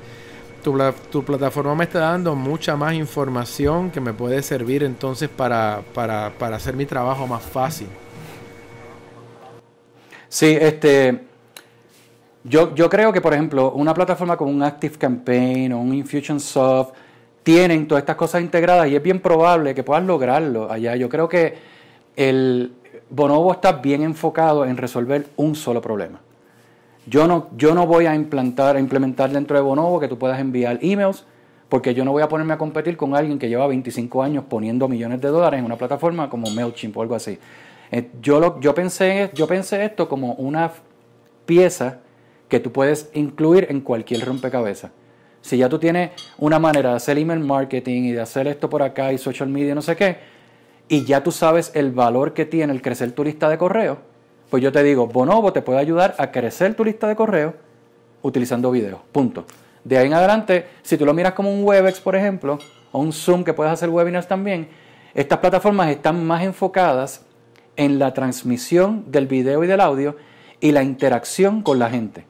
tu, tu plataforma me está dando mucha más información que me puede servir entonces para, para, para hacer mi trabajo más fácil. Sí, este yo, yo creo que, por ejemplo, una plataforma como un Active Campaign o un Infusionsoft tienen todas estas cosas integradas y es bien probable que puedas lograrlo allá. Yo creo que el Bonobo está bien enfocado en resolver un solo problema. Yo no, yo no voy a implantar, a implementar dentro de Bonobo que tú puedas enviar emails, porque yo no voy a ponerme a competir con alguien que lleva 25 años poniendo millones de dólares en una plataforma como MailChimp o algo así. Eh, yo, lo, yo, pensé, yo pensé esto como una pieza que tú puedes incluir en cualquier rompecabezas. Si ya tú tienes una manera de hacer email marketing y de hacer esto por acá y social media, no sé qué, y ya tú sabes el valor que tiene el crecer tu lista de correo, pues yo te digo, Bonobo te puede ayudar a crecer tu lista de correo utilizando videos. Punto. De ahí en adelante, si tú lo miras como un Webex, por ejemplo, o un Zoom que puedes hacer webinars también, estas plataformas están más enfocadas en la transmisión del video y del audio y la interacción con la gente.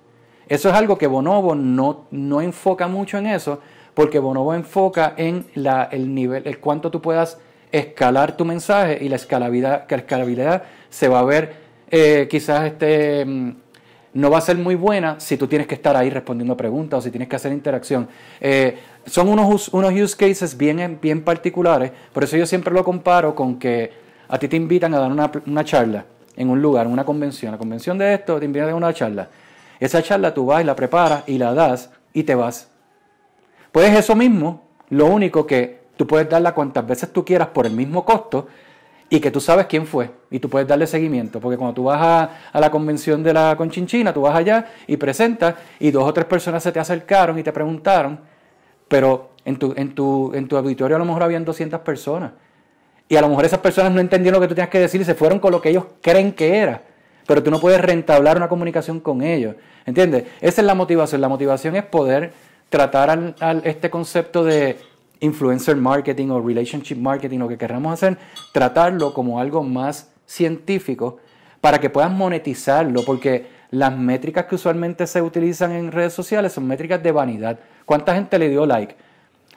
Eso es algo que Bonobo no, no enfoca mucho en eso, porque Bonobo enfoca en la, el nivel, el cuánto tú puedas escalar tu mensaje y la escalabilidad, que la escalabilidad se va a ver eh, quizás este, mm, no va a ser muy buena si tú tienes que estar ahí respondiendo preguntas o si tienes que hacer interacción. Eh, son unos, unos use cases bien, bien particulares, por eso yo siempre lo comparo con que a ti te invitan a dar una, una charla en un lugar, en una convención. La convención de esto te invitan a una charla. Esa charla tú vas y la preparas y la das y te vas. Pues eso mismo, lo único que tú puedes darla cuantas veces tú quieras por el mismo costo y que tú sabes quién fue y tú puedes darle seguimiento. Porque cuando tú vas a, la convención de la Conchinchina, tú vas allá y presentas y dos o tres personas se te acercaron y te preguntaron, pero en tu, en tu, en tu auditorio a lo mejor habían 200 personas. Y a lo mejor esas personas no entendieron lo que tú tenías que decir y se fueron con lo que ellos creen que era. Pero tú no puedes rentablar una comunicación con ellos. ¿Entiendes? Esa es la motivación. La motivación es poder tratar al, este concepto de influencer marketing o relationship marketing, lo que queramos hacer, tratarlo como algo más científico para que puedas monetizarlo, porque las métricas que usualmente se utilizan en redes sociales son métricas de vanidad. ¿Cuánta gente le dio like?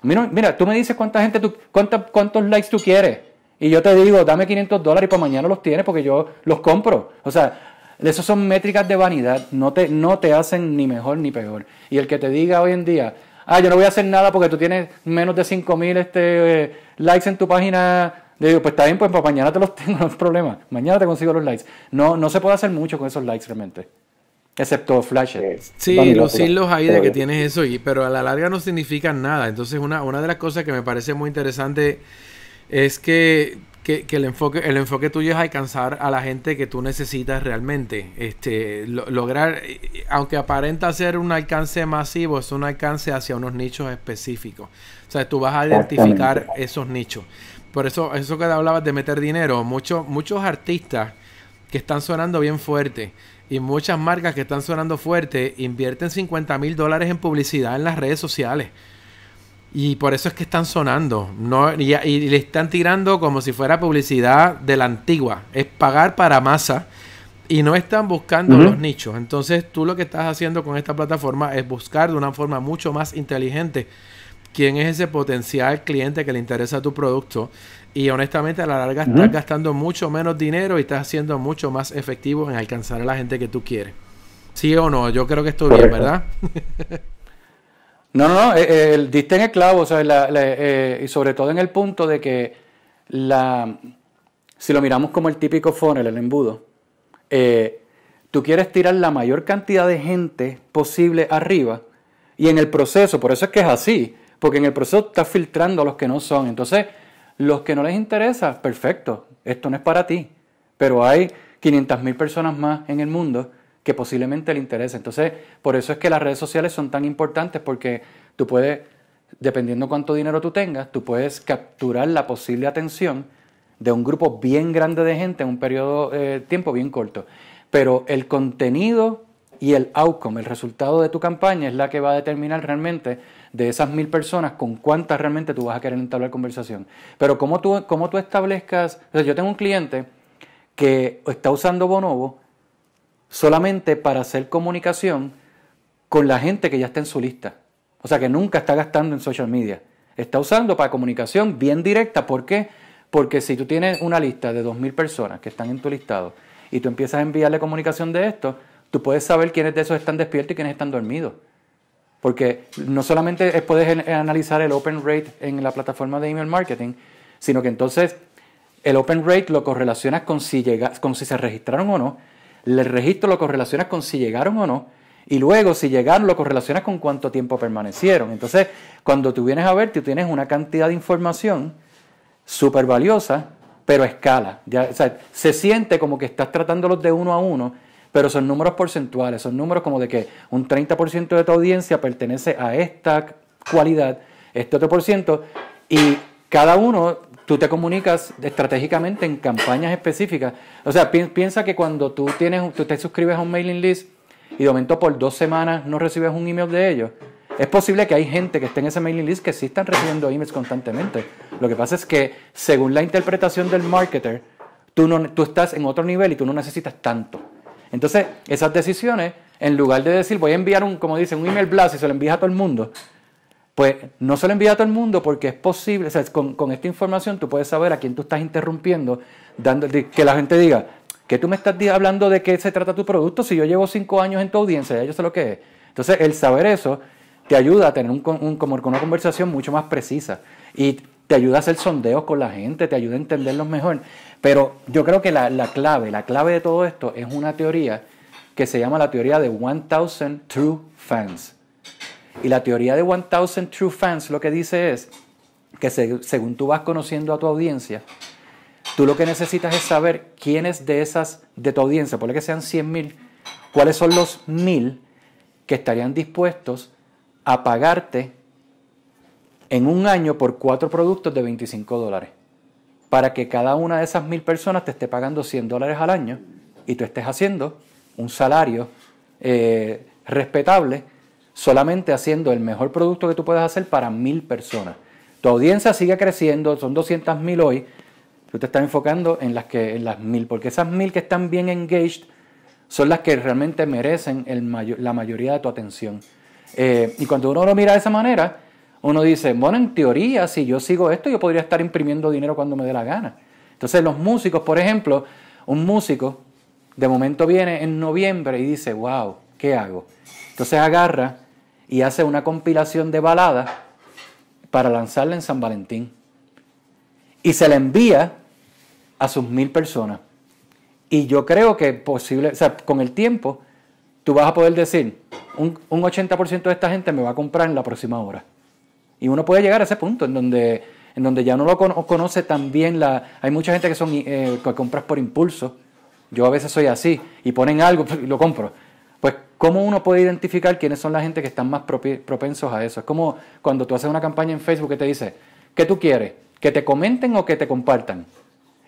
Mira, tú me dices cuánta gente tú, cuántos likes tú quieres. Y yo te digo, dame 500 dólares y para mañana los tienes porque yo los compro. O sea, esas son métricas de vanidad, no te, no te hacen ni mejor ni peor. Y el que te diga hoy en día, ah, yo no voy a hacer nada porque tú tienes menos de 5.000 este, likes en tu página, le digo, pues está bien, pues para mañana te los tengo, no hay problema. Mañana te consigo los likes. No, no se puede hacer mucho con esos likes realmente. Excepto flash. Sí, los hilos ahí de que tienes eso, y, pero a la larga no significan nada. Entonces, una, una de las cosas que me parece muy interesante es que que, el enfoque el enfoque tuyo es alcanzar a la gente que tú necesitas realmente. Este lograr aunque aparenta ser un alcance masivo es un alcance hacia unos nichos específicos. O sea tú vas a identificar esos nichos. Por eso eso que hablabas de meter dinero muchos muchos artistas que están sonando bien fuerte y muchas marcas que están sonando fuerte invierten 50 mil dólares en publicidad en las redes sociales y por eso es que están sonando. No, y, le están tirando como si fuera publicidad de la antigua. Es pagar para masa. Y no están buscando los nichos. Entonces tú lo que estás haciendo con esta plataforma es buscar de una forma mucho más inteligente quién es ese potencial cliente que le interesa tu producto. Y honestamente a la larga estás gastando mucho menos dinero y estás siendo mucho más efectivo en alcanzar a la gente que tú quieres. ¿Sí o no? Yo creo que estoy bien, ¿verdad? No, no, no, eh, eh diste en el clavo, o sea, eh, y sobre todo en el punto de que la, si lo miramos como el típico funnel, el embudo, eh, tú quieres tirar la mayor cantidad de gente posible arriba y en el proceso, por eso es que es así, porque en el proceso estás filtrando a los que no son. Entonces, los que no les interesa, perfecto, esto no es para ti, pero hay 500 mil personas más en el mundo que posiblemente le interese. Entonces, por eso es que las redes sociales son tan importantes porque tú puedes, dependiendo cuánto dinero tú tengas, tú puedes capturar la posible atención de un grupo bien grande de gente en un periodo de tiempo bien corto. Pero el contenido y el outcome, el resultado de tu campaña es la que va a determinar realmente de esas mil personas con cuántas realmente tú vas a querer entablar conversación. Pero cómo tú, cómo tú establezcas, yo tengo un cliente que está usando Bonobo solamente para hacer comunicación con la gente que ya está en su lista. O sea, que nunca está gastando en social media. Está usando para comunicación bien directa. ¿Por qué? Porque si tú tienes una lista de 2.000 personas que están en tu listado y tú empiezas a enviarle comunicación de esto, tú puedes saber quiénes de esos están despiertos y quiénes están dormidos. Porque no solamente puedes analizar el open rate en la plataforma de email marketing, sino que entonces el open rate lo correlacionas con si, llega, con si se registraron o no, el registro lo correlacionas con si llegaron o no, y luego si llegaron lo correlacionas con cuánto tiempo permanecieron. Entonces, cuando tú vienes a ver, tú tienes una cantidad de información súper valiosa, pero a escala. Ya, se siente como que estás tratándolos de uno a uno, pero son números porcentuales, son números como de que un 30% de tu audiencia pertenece a esta cualidad, este otro por ciento, y cada uno tú te comunicas estratégicamente en campañas específicas. O sea, piensa que cuando tú tienes, tú te suscribes a un mailing list y de momento por dos semanas no recibes un email de ellos, es posible que hay gente que esté en ese mailing list que sí están recibiendo emails constantemente. Lo que pasa es que según la interpretación del marketer, tú, no, tú estás en otro nivel y tú no necesitas tanto. Entonces, esas decisiones, en lugar de decir, voy a enviar un, como dicen, un email blast y se lo envías a todo el mundo, pues no se lo envía a todo el mundo porque es posible, o sea, con, esta información tú puedes saber a quién tú estás interrumpiendo, dando, que la gente diga, que tú me estás hablando de qué se trata tu producto si yo llevo cinco años en tu audiencia, ya yo sé lo que es. Entonces, el saber eso te ayuda a tener un, como una conversación mucho más precisa y te ayuda a hacer sondeos con la gente, te ayuda a entenderlos mejor. Pero yo creo que la, clave, la clave de todo esto es una teoría que se llama la teoría de 1000 True Fans. Y la teoría de 1000 True Fans lo que dice es que según tú vas conociendo a tu audiencia, tú lo que necesitas es saber quiénes de esas, de tu audiencia, por que sean 100 mil, cuáles son los mil que estarían dispuestos a pagarte en un año por cuatro productos de 25 dólares para que cada una de esas mil personas te esté pagando 100 dólares al año y tú estés haciendo un salario eh, respetable solamente haciendo el mejor producto que tú puedas hacer para mil personas. Tu audiencia sigue creciendo, son 200 mil hoy, tú te estás enfocando en las, que, en las mil, porque esas mil que están bien engaged son las que realmente merecen el la mayoría de tu atención. Eh, y cuando uno lo mira de esa manera, uno dice, bueno, en teoría, si yo sigo esto, yo podría estar imprimiendo dinero cuando me dé la gana. Entonces los músicos, por ejemplo, un músico de momento viene en noviembre y dice, wow, ¿qué hago? Entonces agarra y hace una compilación de baladas para lanzarla en San Valentín. Y se la envía a sus mil personas. Y yo creo que posible, o sea, con el tiempo, tú vas a poder decir, un, un 80% de esta gente me va a comprar en la próxima hora. Y uno puede llegar a ese punto en donde, en donde ya no lo conoce tan bien. La, hay mucha gente que son eh, que compras por impulso. Yo a veces soy así y ponen algo y lo compro. Pues, ¿cómo uno puede identificar quiénes son la gente que están más propensos a eso? Es como cuando tú haces una campaña en Facebook que te dice, ¿qué tú quieres? ¿Que te comenten o que te compartan?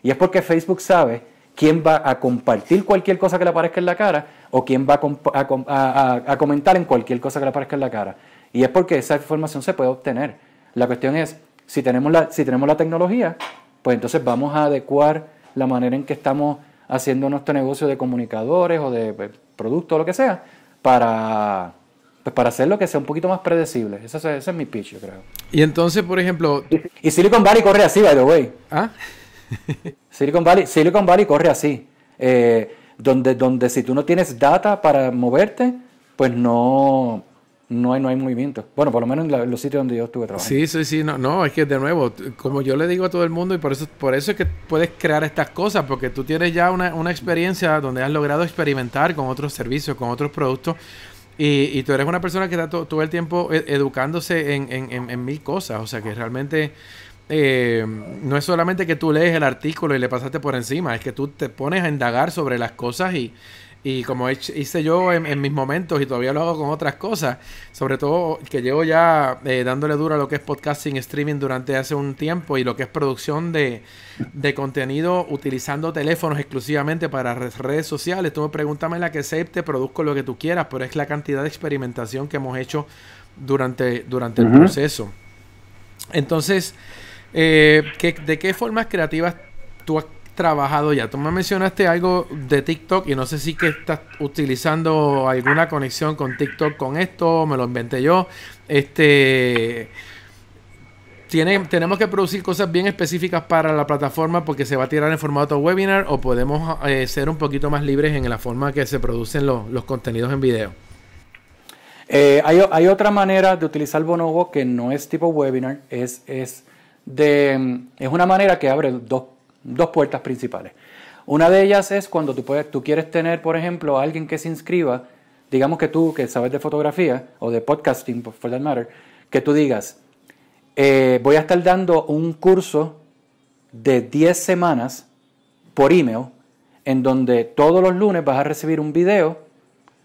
Y es porque Facebook sabe quién va a compartir cualquier cosa que le aparezca en la cara o quién va a comentar en cualquier cosa que le aparezca en la cara. Y es porque esa información se puede obtener. La cuestión es, si tenemos la, si tenemos la tecnología, pues entonces vamos a adecuar la manera en que estamos haciendo nuestro negocio de comunicadores o de pues, productos o lo que sea, para, pues para hacerlo que sea un poquito más predecible. Ese, es mi pitch, yo creo. Y entonces, por ejemplo... Y, Silicon Valley corre así, by the way. ¿Ah? Silicon, Valley, Silicon Valley corre así. Eh, donde, donde si tú no tienes data para moverte, pues no no hay, no hay movimiento. Bueno, por lo menos en, los sitios donde yo estuve trabajando. Sí, sí, sí. No, no, es que de nuevo, como yo le digo a todo el mundo, y por eso, por eso es que puedes crear estas cosas, porque tú tienes ya una, una experiencia donde has logrado experimentar con otros servicios, con otros productos. Y, y tú eres una persona que está todo el tiempo e, educándose en, en, en, mil cosas. O sea que realmente eh, no es solamente que tú lees el artículo y le pasaste por encima, es que tú te pones a indagar sobre las cosas y, y como hice yo en, mis momentos y todavía lo hago con otras cosas, sobre todo que llevo ya eh, dándole duro a lo que es podcasting, streaming durante hace un tiempo y lo que es producción de, contenido utilizando teléfonos exclusivamente para redes sociales. Tú me pregúntame la que te produzco lo que tú quieras, pero es la cantidad de experimentación que hemos hecho durante, durante el proceso. Entonces, eh, ¿de qué formas creativas tú trabajado ya. Tú me mencionaste algo de TikTok y no sé si que estás utilizando alguna conexión con TikTok con esto, me lo inventé yo. Este tiene, tenemos que producir cosas bien específicas para la plataforma porque se va a tirar en formato webinar o podemos eh, ser un poquito más libres en la forma que se producen los, contenidos en video. Eh, hay, otra manera de utilizar Bonobo que no es tipo webinar, es, es, de, es una manera que abre dos, dos puertas principales. Una de ellas es cuando tú, puedes, tú quieres tener, por ejemplo, a alguien que se inscriba, digamos que tú, que sabes de fotografía o de podcasting, for that matter, que tú digas, eh, voy a estar dando un curso de 10 semanas por email, en donde todos los lunes vas a recibir un video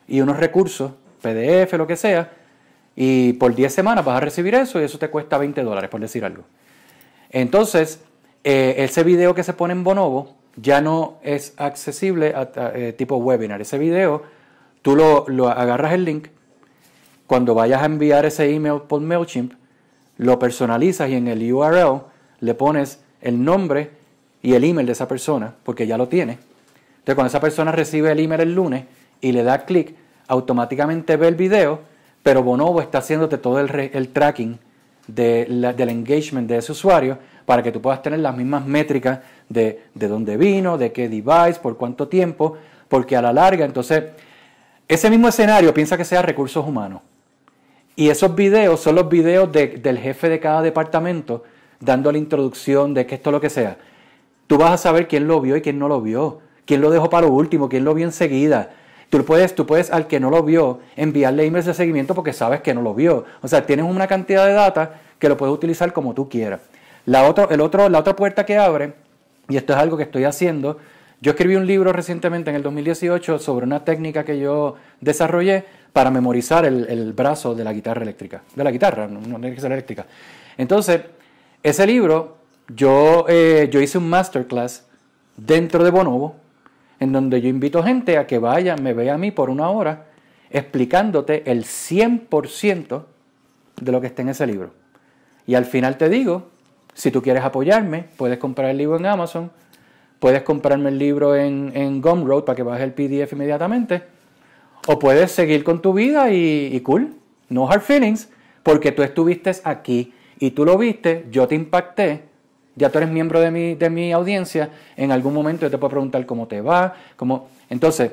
y unos recursos, PDF, lo que sea, y por 10 semanas vas a recibir eso y eso te cuesta 20 dólares, por decir algo. Entonces, eh, ese video que se pone en Bonobo ya no es accesible a, eh, tipo webinar. Ese video, tú lo, agarras el link, cuando vayas a enviar ese email por MailChimp, lo personalizas y en el URL le pones el nombre y el email de esa persona, porque ya lo tiene. Entonces, cuando esa persona recibe el email el lunes y le da clic, automáticamente ve el video, pero Bonobo está haciéndote todo el, el tracking de del engagement de ese usuario para que tú puedas tener las mismas métricas de, de dónde vino, de qué device, por cuánto tiempo, porque a la larga, entonces, ese mismo escenario piensa que sea recursos humanos. Y esos videos son los videos del jefe de cada departamento dando la introducción de que esto lo que sea. Tú vas a saber quién lo vio y quién no lo vio, quién lo dejó para lo último, quién lo vio enseguida. Tú puedes, tú puedes al que no lo vio enviarle emails de seguimiento porque sabes que no lo vio. O sea, tienes una cantidad de data que lo puedes utilizar como tú quieras. La, otro, el otro, la otra puerta que abre, y esto es algo que estoy haciendo, yo escribí un libro recientemente en el 2018 sobre una técnica que yo desarrollé para memorizar el, brazo de la guitarra eléctrica, de la guitarra, no, tiene que eléctrica. Entonces, ese libro, yo, eh, yo hice un masterclass dentro de Bonobo, en donde yo invito gente a que vaya, me vea a mí por una hora, explicándote el 100% de lo que está en ese libro. Y al final te digo, si tú quieres apoyarme, puedes comprar el libro en Amazon, puedes comprarme el libro en, en Gumroad para que bajes el PDF inmediatamente, o puedes seguir con tu vida y, cool, no hard feelings, porque tú estuviste aquí y tú lo viste, yo te impacté, ya tú eres miembro de mi, de mi audiencia, en algún momento yo te puedo preguntar cómo te va, cómo... Entonces,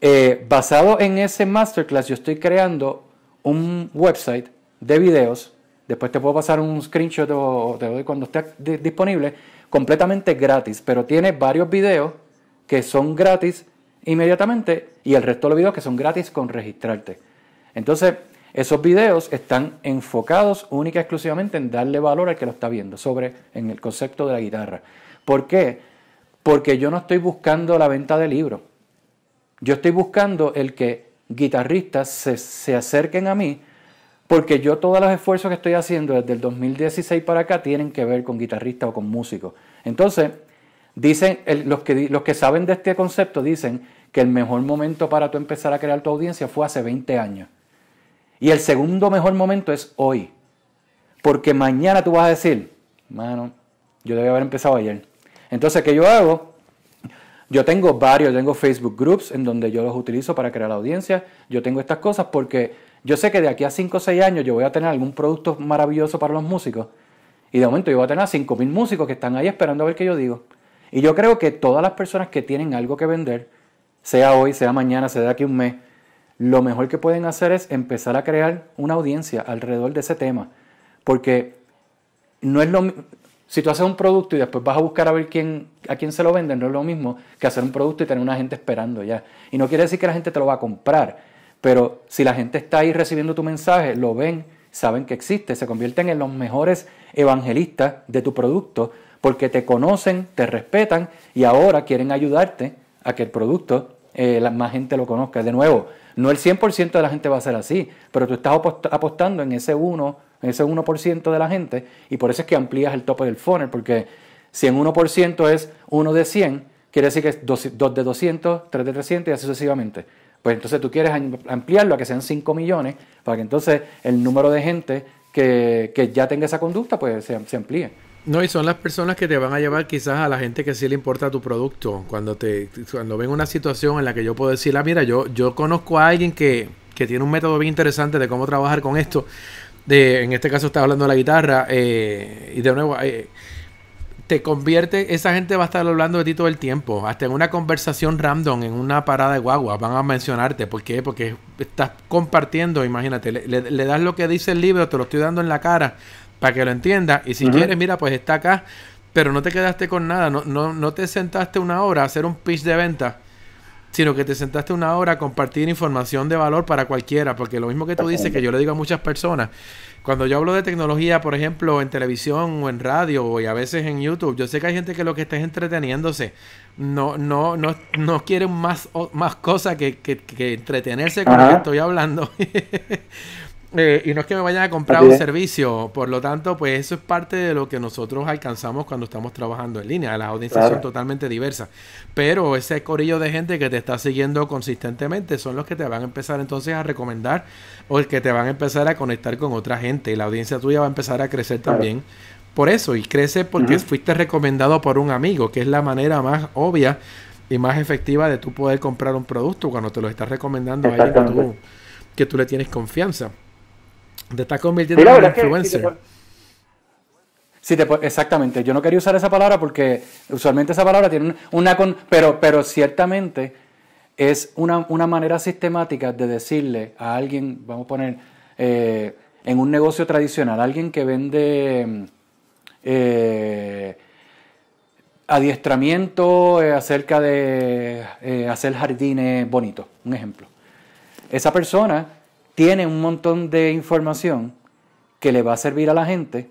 eh, basado en ese masterclass, yo estoy creando un website de videos, después te puedo pasar un screenshot o te doy cuando esté disponible, completamente gratis, pero tiene varios videos que son gratis inmediatamente y el resto de los videos que son gratis con registrarte. Entonces, esos videos están enfocados única y exclusivamente en darle valor al que lo está viendo sobre en el concepto de la guitarra. ¿Por qué? Porque yo no estoy buscando la venta de libros. Yo estoy buscando el que guitarristas se, se acerquen a mí porque yo todos los esfuerzos que estoy haciendo desde el 2016 para acá tienen que ver con guitarristas o con músicos. Entonces, Dicen, los, que, los que saben de este concepto dicen que el mejor momento para tú empezar a crear tu audiencia fue hace 20 años. Y el segundo mejor momento es hoy. Porque mañana tú vas a decir, mano, yo debía haber empezado ayer. Entonces, ¿qué yo hago? Yo tengo varios, tengo Facebook Groups en donde yo los utilizo para crear audiencia. Yo tengo estas cosas porque yo sé que de aquí a 5 o 6 años yo voy a tener algún producto maravilloso para los músicos. Y de momento yo voy a tener a 5.000 músicos que están ahí esperando a ver qué yo digo. Y yo creo que todas las personas que tienen algo que vender, sea hoy, sea mañana, sea de aquí un mes, lo mejor que pueden hacer es empezar a crear una audiencia alrededor de ese tema. Porque no es lo si tú haces un producto y después vas a buscar a ver quién, a quién se lo venden, no es lo mismo que hacer un producto y tener una gente esperando ya. Y no quiere decir que la gente te lo va a comprar, pero si la gente está ahí recibiendo tu mensaje, lo ven, saben que existe, se convierten en los mejores evangelistas de tu producto porque te conocen, te respetan y ahora quieren ayudarte a que el producto eh, más gente lo conozca. De nuevo, no el 100% de la gente va a ser así, pero tú estás apostando en ese 1%, en ese 1% de la gente y por eso es que amplías el tope del funnel, porque si en 1% es 1 de 100, quiere decir que es 2, de 200, 3 de 300 y así sucesivamente. Pues entonces tú quieres ampliarlo a que sean 5 millones para que entonces el número de gente que, que ya tenga esa conducta pues se, amplíe. No, y son las personas que te van a llevar quizás a la gente que sí le importa tu producto. Cuando te cuando ven una situación en la que yo puedo decir, ah, mira, yo, yo conozco a alguien que, que tiene un método bien interesante de cómo trabajar con esto. de, en este caso estás hablando de la guitarra, eh, y de nuevo, eh, te convierte, esa gente va a estar hablando de ti todo el tiempo, hasta en una conversación random, en una parada de guagua, van a mencionarte. ¿Por qué? Porque estás compartiendo, imagínate, le, das lo que dice el libro, te lo estoy dando en la cara para que lo entiendas. Y si quieres, mira, pues está acá, pero no te quedaste con nada, no, no, no te sentaste una hora a hacer un pitch de venta sino que te sentaste una hora a compartir información de valor para cualquiera, porque lo mismo que tú dices, que yo le digo a muchas personas, cuando yo hablo de tecnología, por ejemplo, en televisión o en radio y a veces en YouTube, yo sé que hay gente que lo que está es entreteniéndose. No, no, no, no quieren más, más cosas que, que, que entretenerse con lo que estoy hablando. Eh, y no es que me vayan a comprar un servicio, por lo tanto, pues eso es parte de lo que nosotros alcanzamos cuando estamos trabajando en línea. Las audiencias son totalmente diversas, pero ese corillo de gente que te está siguiendo consistentemente son los que te van a empezar entonces a recomendar o el que te van a empezar a conectar con otra gente. Y la audiencia tuya va a empezar a crecer también por eso. Y crece porque fuiste recomendado por un amigo, que es la manera más obvia y más efectiva de tú poder comprar un producto cuando te lo estás recomendando a alguien que tú, que tú le tienes confianza. Te estás convirtiendo en influencer. Sí, exactamente. Yo no quería usar esa palabra porque usualmente esa palabra tiene una... Con, pero, pero ciertamente es una, manera sistemática de decirle a alguien, vamos a poner, eh, en un negocio tradicional, alguien que vende eh, adiestramiento eh, acerca de hacer jardines bonitos, un ejemplo. Esa persona tiene un montón de información que le va a servir a la gente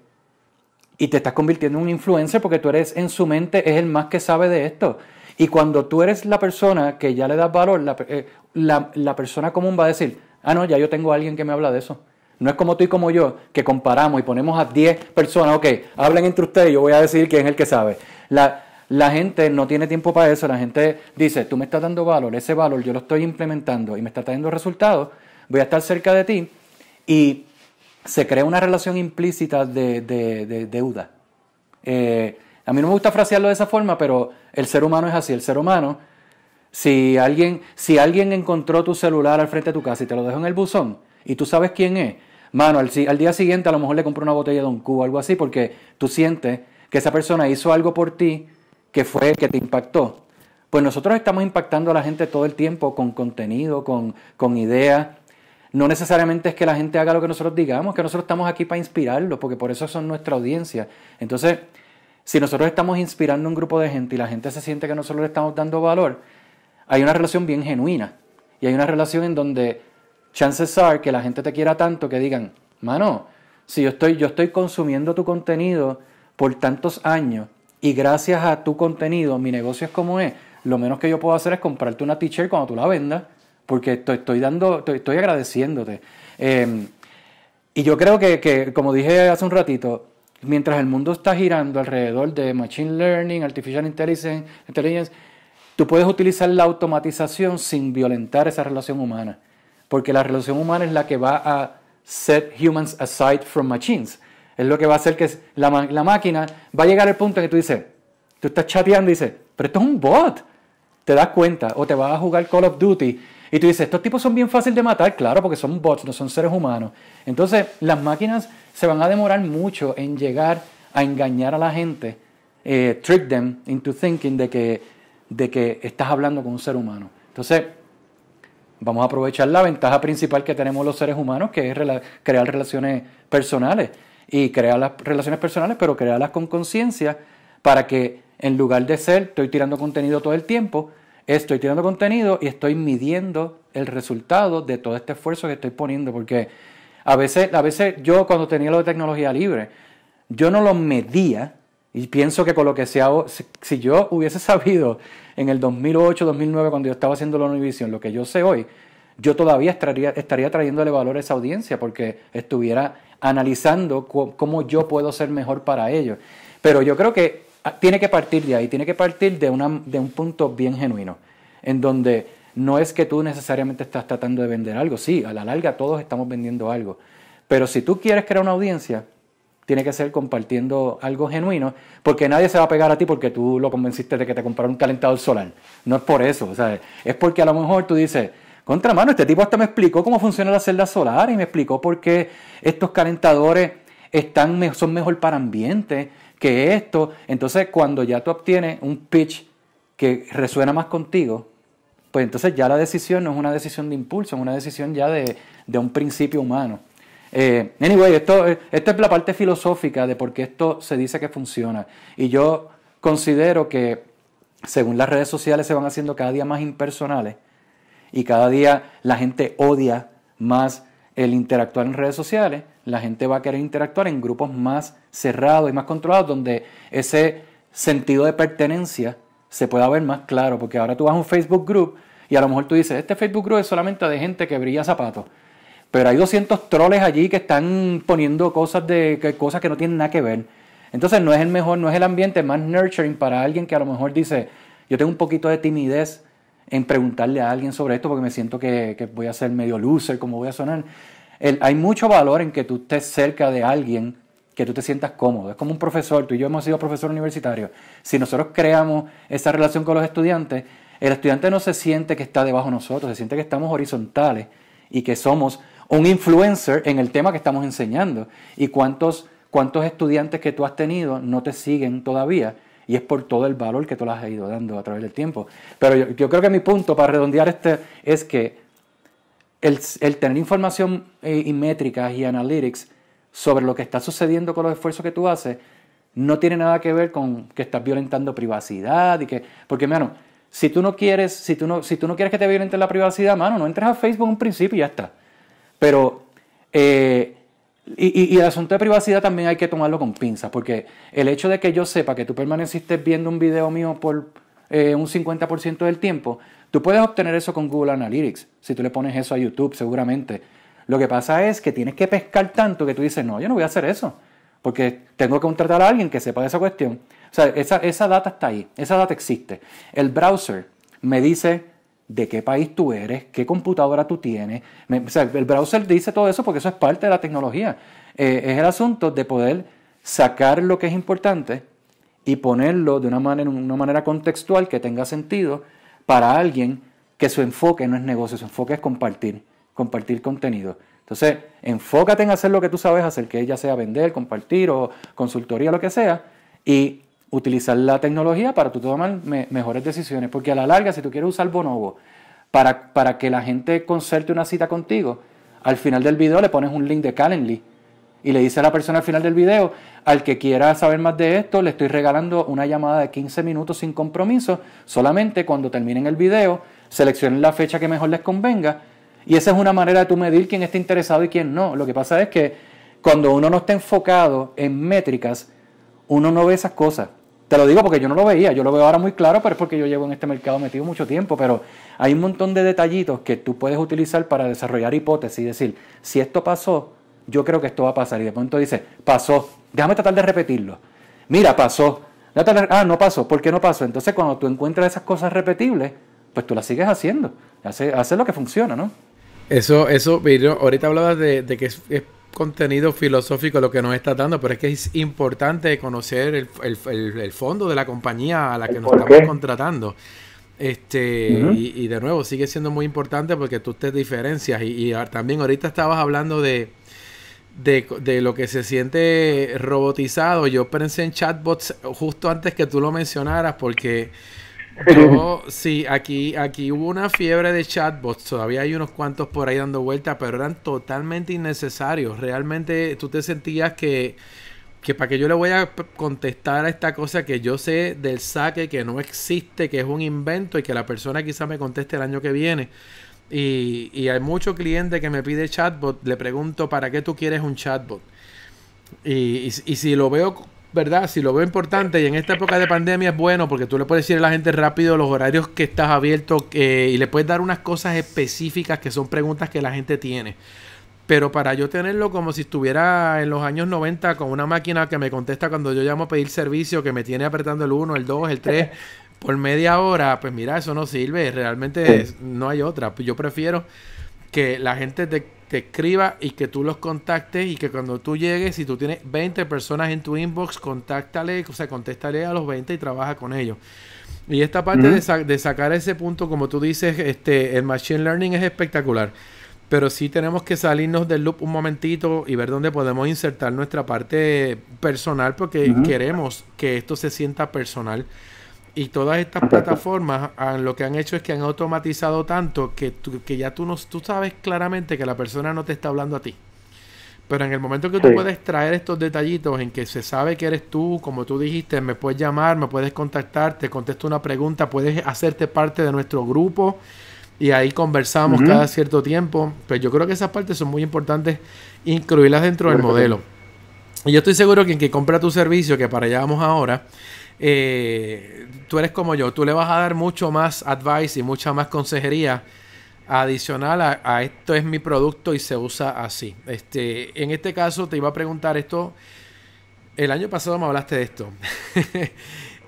y te estás convirtiendo en un influencer porque tú eres en su mente, es el más que sabe de esto. Y cuando tú eres la persona que ya le das valor, la, eh, la, persona común va a decir, ah, no, ya yo tengo a alguien que me habla de eso. No es como tú y como yo, que comparamos y ponemos a 10 personas, ok, hablen entre ustedes yo voy a decir quién es el que sabe. La, la gente no tiene tiempo para eso, la gente dice, tú me estás dando valor, ese valor yo lo estoy implementando y me está trayendo resultados, voy a estar cerca de ti y se crea una relación implícita de, deuda. Eh, a mí no me gusta frasearlo de esa forma, pero el ser humano es así. El ser humano, si alguien, si alguien encontró tu celular al frente de tu casa y te lo dejó en el buzón y tú sabes quién es, mano, al, al día siguiente a lo mejor le compró una botella de un cubo o algo así porque tú sientes que esa persona hizo algo por ti que fue que te impactó. Pues nosotros estamos impactando a la gente todo el tiempo con contenido, con, con ideas, no necesariamente es que la gente haga lo que nosotros digamos, que nosotros estamos aquí para inspirarlos, porque por eso son nuestra audiencia. Entonces, si nosotros estamos inspirando a un grupo de gente y la gente se siente que nosotros le estamos dando valor, hay una relación bien genuina. Y hay una relación en donde chances are que la gente te quiera tanto que digan, mano, si yo estoy, yo estoy consumiendo tu contenido por tantos años y gracias a tu contenido mi negocio es como es, lo menos que yo puedo hacer es comprarte una t-shirt cuando tú la vendas porque estoy, estoy dando, estoy, agradeciéndote. Em, y yo creo que, como dije hace un ratito, mientras el mundo está girando alrededor de Machine Learning, Artificial Intelligence, intelligence tú puedes utilizar la automatización sin violentar esa relación humana, porque la relación humana es la que va a set humans aside from machines. Es lo que va a hacer que la, la máquina va a llegar al punto en que tú dices, tú estás chateando y dices, pero esto es un bot. Te das cuenta, o te vas a jugar Call of Duty y tú dices, estos tipos son bien fáciles de matar, claro, porque son bots, no son seres humanos. Entonces, las máquinas se van a demorar mucho en llegar a engañar a la gente, eh, trick them into thinking de que, de que estás hablando con un ser humano. Entonces, vamos a aprovechar la ventaja principal que tenemos los seres humanos, que es crear relaciones personales. Y crear las relaciones personales, pero crearlas con conciencia para que en lugar de ser, estoy tirando contenido todo el tiempo, estoy tirando contenido y estoy midiendo el resultado de todo este esfuerzo que estoy poniendo, porque a veces, a veces yo cuando tenía lo de tecnología libre, yo no lo medía y pienso que con lo que sea, si yo hubiese sabido en el 2008, 2009, cuando yo estaba haciendo la Univision, lo que yo sé hoy, yo todavía estaría, estaría trayéndole valor a esa audiencia porque estuviera analizando cómo yo puedo ser mejor para ellos. Pero yo creo que tiene que partir de ahí, tiene que partir de, de un punto bien genuino, en donde no es que tú necesariamente estás tratando de vender algo, sí, a la larga todos estamos vendiendo algo, pero si tú quieres crear una audiencia, tiene que ser compartiendo algo genuino, porque nadie se va a pegar a ti porque tú lo convenciste de que te comprara un calentador solar. No es por eso, o sea, es porque a lo mejor tú dices, contra mano, este tipo hasta me explicó cómo funciona la celda solar y me explicó por qué estos calentadores están, son mejor para ambiente que esto. Entonces, cuando ya tú obtienes un pitch que resuena más contigo, pues entonces ya la decisión no es una decisión de impulso, es una decisión ya de, un principio humano. Eh, anyway, esto, esta es la parte filosófica de por qué esto se dice que funciona. Y yo considero que según las redes sociales se van haciendo cada día más impersonales y cada día la gente odia más el interactuar en redes sociales, la gente va a querer interactuar en grupos más cerrados y más controlados, donde ese sentido de pertenencia se pueda ver más claro, porque ahora tú vas a un Facebook group y a lo mejor tú dices, este Facebook group es solamente de gente que brilla zapatos, pero hay 200 troles allí que están poniendo cosas, de, que, cosas que no tienen nada que ver. Entonces no es el mejor, no es el ambiente más nurturing para alguien que a lo mejor dice, yo tengo un poquito de timidez en preguntarle a alguien sobre esto porque me siento que, voy a ser medio loser, como voy a sonar. Hay mucho valor en que tú estés cerca de alguien que tú te sientas cómodo. Es como un profesor, tú y yo hemos sido profesores universitarios. Si nosotros creamos esa relación con los estudiantes, el estudiante no se siente que está debajo de nosotros, se siente que estamos horizontales y que somos un influencer en el tema que estamos enseñando. ¿Y cuántos, cuántos estudiantes que tú has tenido no te siguen todavía? Y es por todo el valor que tú les has ido dando a través del tiempo. Pero yo, creo que mi punto para redondear este es que el, tener información eh, y métricas y analytics sobre lo que está sucediendo con los esfuerzos que tú haces no tiene nada que ver con que estás violentando privacidad y que porque mano si tú no quieres si tú no si tú no quieres que te violenten la privacidad mano no entres a Facebook en principio y ya está. Pero eh, y, el asunto de privacidad también hay que tomarlo con pinzas, porque el hecho de que yo sepa que tú permaneciste viendo un video mío por eh, un 50% del tiempo, tú puedes obtener eso con Google Analytics, si tú le pones eso a YouTube seguramente. Lo que pasa es que tienes que pescar tanto que tú dices, no, yo no voy a hacer eso, porque tengo que contratar a alguien que sepa de esa cuestión. O sea, esa, esa data está ahí, esa data existe. El browser me dice de qué país tú eres, qué computadora tú tienes. o sea, el browser dice todo eso porque eso es parte de la tecnología. Eh, es el asunto de poder sacar lo que es importante y ponerlo de una manera, una manera contextual que tenga sentido para alguien que su enfoque no es negocio, su enfoque es compartir, compartir contenido. Entonces, enfócate en hacer lo que tú sabes hacer, que ya sea vender, compartir o consultoría, lo que sea, y utilizar la tecnología para tú tomar mejores decisiones. Porque a la larga, si tú quieres usar Bonobo para, para que la gente concerte una cita contigo, al final del video le pones un link de Calendly y le dice a la persona al final del video, al que quiera saber más de esto, le estoy regalando una llamada de 15 minutos sin compromiso, solamente cuando terminen el video, seleccionen la fecha que mejor les convenga. Y esa es una manera de tú medir quién está interesado y quién no. Lo que pasa es que cuando uno no está enfocado en métricas, uno no ve esas cosas. Te lo digo porque yo no lo veía, yo lo veo ahora muy claro, pero es porque yo llevo en este mercado metido mucho tiempo, pero hay un montón de detallitos que tú puedes utilizar para desarrollar hipótesis y decir, si esto pasó, yo creo que esto va a pasar. Y de pronto dice, pasó, déjame tratar de repetirlo. Mira, pasó. Ah, no pasó, ¿por qué no pasó? Entonces cuando tú encuentras esas cosas repetibles, pues tú las sigues haciendo. Hace, lo que funciona, ¿no? Eso, eso, ahorita hablabas de, que es contenido filosófico lo que nos está dando, pero es que es importante conocer el, fondo de la compañía a la que nos estamos contratando. Este, y, de nuevo, sigue siendo muy importante porque tú te diferencias. Y, también ahorita estabas hablando de, de, lo que se siente robotizado. Yo pensé en chatbots justo antes que tú lo mencionaras porque yo, sí, aquí, aquí hubo una fiebre de chatbots, todavía hay unos cuantos por ahí dando vueltas, pero eran totalmente innecesarios. Realmente tú te sentías que, que para que yo le voy a contestar a esta cosa que yo sé del saque, que no existe, que es un invento y que la persona quizá me conteste el año que viene. Y, y hay muchos clientes que me pide chatbot, le pregunto, ¿para qué tú quieres un chatbot? Y, y, y si lo veo ¿verdad? Si lo veo importante y en esta época de pandemia es bueno porque tú le puedes decir a la gente rápido los horarios que estás abierto y le puedes dar unas cosas específicas que son preguntas que la gente tiene. Pero para yo tenerlo como si estuviera en los años 90 con una máquina que me contesta cuando yo llamo a pedir servicio, que me tiene apretando el 1, el 2, el 3 por media hora, pues mira, eso no sirve. Realmente no hay otra. Yo prefiero que la gente te te escriba y que tú los contactes y que cuando tú llegues, si tú tienes 20 personas en tu inbox, contáctale, o sea, contéstale a los 20 y trabaja con ellos. Y esta parte de, de, sacar ese punto, como tú dices, este, el machine learning es espectacular. Pero sí tenemos que salirnos del loop un momentito y ver dónde podemos insertar nuestra parte personal porque queremos que esto se sienta personal. Y todas estas plataformas lo que han hecho es que han automatizado tanto que, que ya tú, no, tú sabes claramente que la persona no te está hablando a ti. Pero en el momento que tú puedes traer estos detallitos en que se sabe que eres tú, como tú dijiste, me puedes llamar, me puedes contactar, te contesto una pregunta, puedes hacerte parte de nuestro grupo y ahí conversamos cada cierto tiempo. Pues yo creo que esas partes son muy importantes incluirlas dentro del modelo. Y yo estoy seguro que en que compra tu servicio, que para allá vamos ahora, eh, tú eres como yo, tú le vas a dar mucho más advice y mucha más consejería adicional a, esto es mi producto y se usa así. Este, en este caso te iba a preguntar esto. El año pasado me hablaste de esto.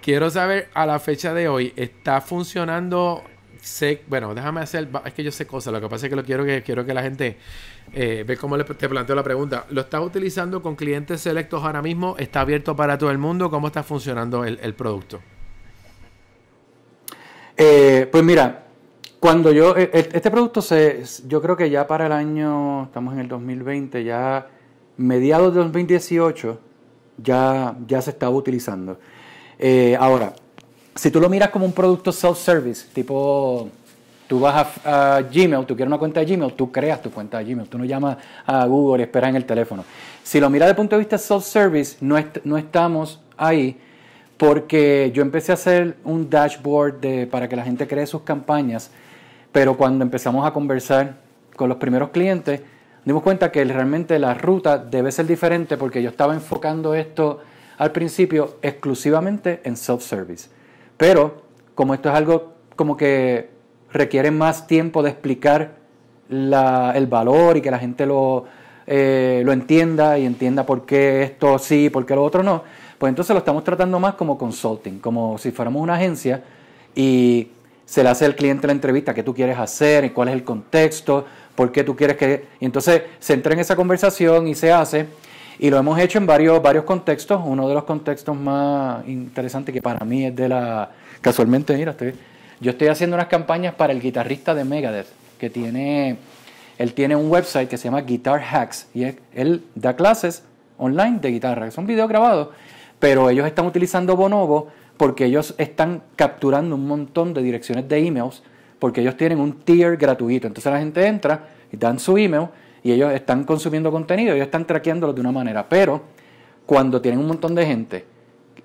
Quiero saber a la fecha de hoy, ¿está funcionando? bueno, déjame hacer, es que yo sé cosas, lo que pasa es que lo quiero que quiero que la gente eh, ve cómo te planteo la pregunta. ¿Lo estás utilizando con clientes selectos ahora mismo? ¿Está abierto para todo el mundo? ¿Cómo está funcionando el, producto? Eh, pues mira, cuando yo, e, e, este producto se, yo creo que ya para el año, estamos en el 2020, ya mediados de 2018, ya, ya se estaba utilizando. Eh, ahora, si tú lo miras como un producto self-service, tipo, tú vas a, Gmail, tú quieres una cuenta de Gmail, tú creas tu cuenta de Gmail, tú no llamas a Google y esperas en el teléfono. Si lo miras desde el punto de vista self-service, no, no estamos ahí porque yo empecé a hacer un dashboard de, para que la gente cree sus campañas pero cuando empezamos a conversar con los primeros clientes, dimos cuenta que realmente la ruta debe ser diferente porque yo estaba enfocando esto al principio exclusivamente en self-service. Pero como esto es algo como que requiere más tiempo de explicar el valor y que la gente lo, eh, lo entienda y entienda por qué esto sí, por qué lo otro no, pues entonces lo estamos tratando más como consulting, como si fuéramos una agencia y se le hace al cliente la entrevista, qué tú quieres hacer, cuál es el contexto, por qué tú quieres que... Y entonces se entra en esa conversación y se hace. Y lo hemos hecho en varios, varios contextos. Uno de los contextos más interesantes que para mí es de la... Casualmente, mira, estoy, yo estoy haciendo unas campañas para el guitarrista de Megadeth, que tiene... Él tiene un website que se llama Guitar Hacks y él da clases online de guitarra, son videos grabados, pero ellos están utilizando Bonobo porque ellos están capturando un montón de direcciones de emails porque ellos tienen un tier gratuito. Entonces la gente entra y dan su email y ellos están consumiendo contenido, ellos están traqueándolo de una manera. Pero cuando tienen un montón de gente,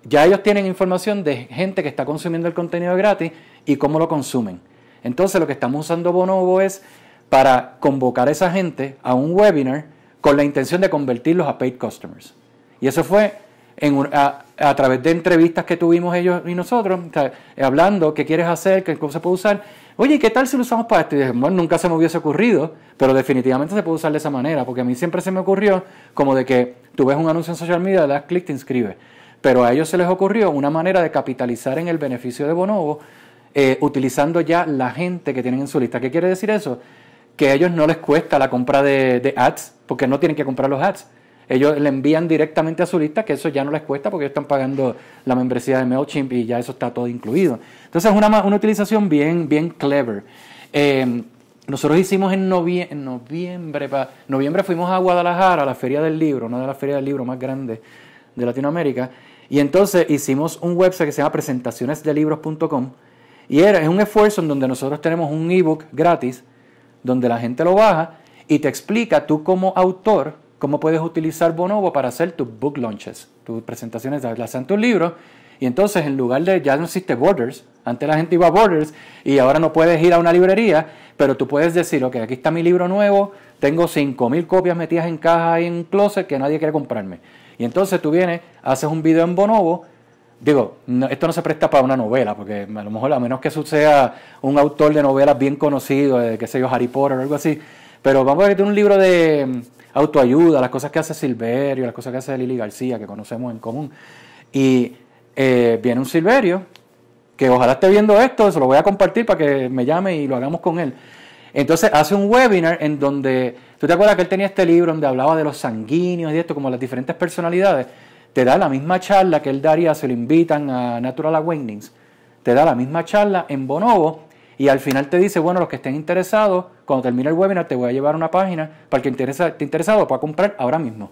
ya ellos tienen información de gente que está consumiendo el contenido gratis y cómo lo consumen. Entonces lo que estamos usando Bonobo es para convocar a esa gente a un webinar con la intención de convertirlos a paid customers. Y eso fue a, través de entrevistas que tuvimos ellos y nosotros, hablando qué quieres hacer, qué cosa se puede usar. Oye, ¿qué tal si lo usamos para esto? Y dije, bueno, nunca se me hubiese ocurrido, pero definitivamente se puede usar de esa manera, porque a mí siempre se me ocurrió como de que tú ves un anuncio en social media, le das clic, te inscribes. Pero a ellos se les ocurrió una manera de capitalizar en el beneficio de Bonobo, eh, utilizando ya la gente que tienen en su lista. ¿Qué quiere decir eso? Que a ellos no les cuesta la compra de, ads, porque no tienen que comprar los ads ellos le envían directamente a su lista, que eso ya no les cuesta porque ellos están pagando la membresía de MailChimp y ya eso está todo incluido. Entonces es una, una utilización bien, bien clever. Eh, nosotros hicimos en, noviembre, noviembre fuimos a Guadalajara, a la Feria del Libro, una de las ferias del libro más grandes de Latinoamérica, y entonces hicimos un website que se llama presentacionesdelibros.com, y era, es un esfuerzo en donde nosotros tenemos un ebook gratis, donde la gente lo baja y te explica tú como autor cómo puedes utilizar Bonobo para hacer tus book launches, tus presentaciones, de tus libros. Y entonces, en lugar de, ya no existe Borders, antes la gente iba a Borders y ahora no puedes ir a una librería, pero tú puedes decir, ok, aquí está mi libro nuevo, tengo 5.000 copias metidas en caja y en closet que nadie quiere comprarme. Y entonces tú vienes, haces un video en Bonobo, digo, esto no se presta para una novela, porque a lo mejor a menos que sea un autor de novelas bien conocido, de, qué sé yo, Harry Potter o algo así, pero vamos a ver un libro de autoayuda, las cosas que hace Silverio, las cosas que hace Lili García, que conocemos en común. Y eh, viene un Silverio, que ojalá esté viendo esto, se lo voy a compartir para que me llame y lo hagamos con él. Entonces hace un webinar en donde, ¿tú te acuerdas que él tenía este libro donde hablaba de los sanguíneos y esto, como las diferentes personalidades? Te da la misma charla que él daría, se lo invitan a Natural Awakenings. te da la misma charla en Bonobo y al final te dice, bueno, los que estén interesados, cuando termine el webinar te voy a llevar una página para que interesa, esté interesado pueda comprar ahora mismo.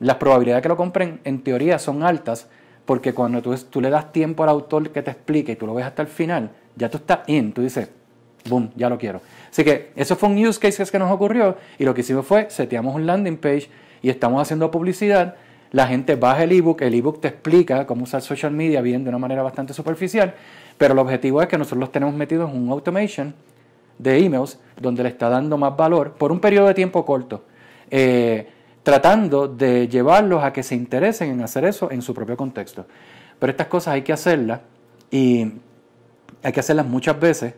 Las probabilidades de que lo compren en teoría son altas porque cuando tú, tú le das tiempo al autor que te explique y tú lo ves hasta el final, ya tú estás in, tú dices, boom, ya lo quiero. Así que eso fue un use case que nos ocurrió y lo que hicimos fue seteamos un landing page y estamos haciendo publicidad. La gente baja el ebook, el ebook te explica cómo usar social media bien de una manera bastante superficial, pero el objetivo es que nosotros los tenemos metidos en un automation de emails donde le está dando más valor por un periodo de tiempo corto, eh, tratando de llevarlos a que se interesen en hacer eso en su propio contexto. Pero estas cosas hay que hacerlas y hay que hacerlas muchas veces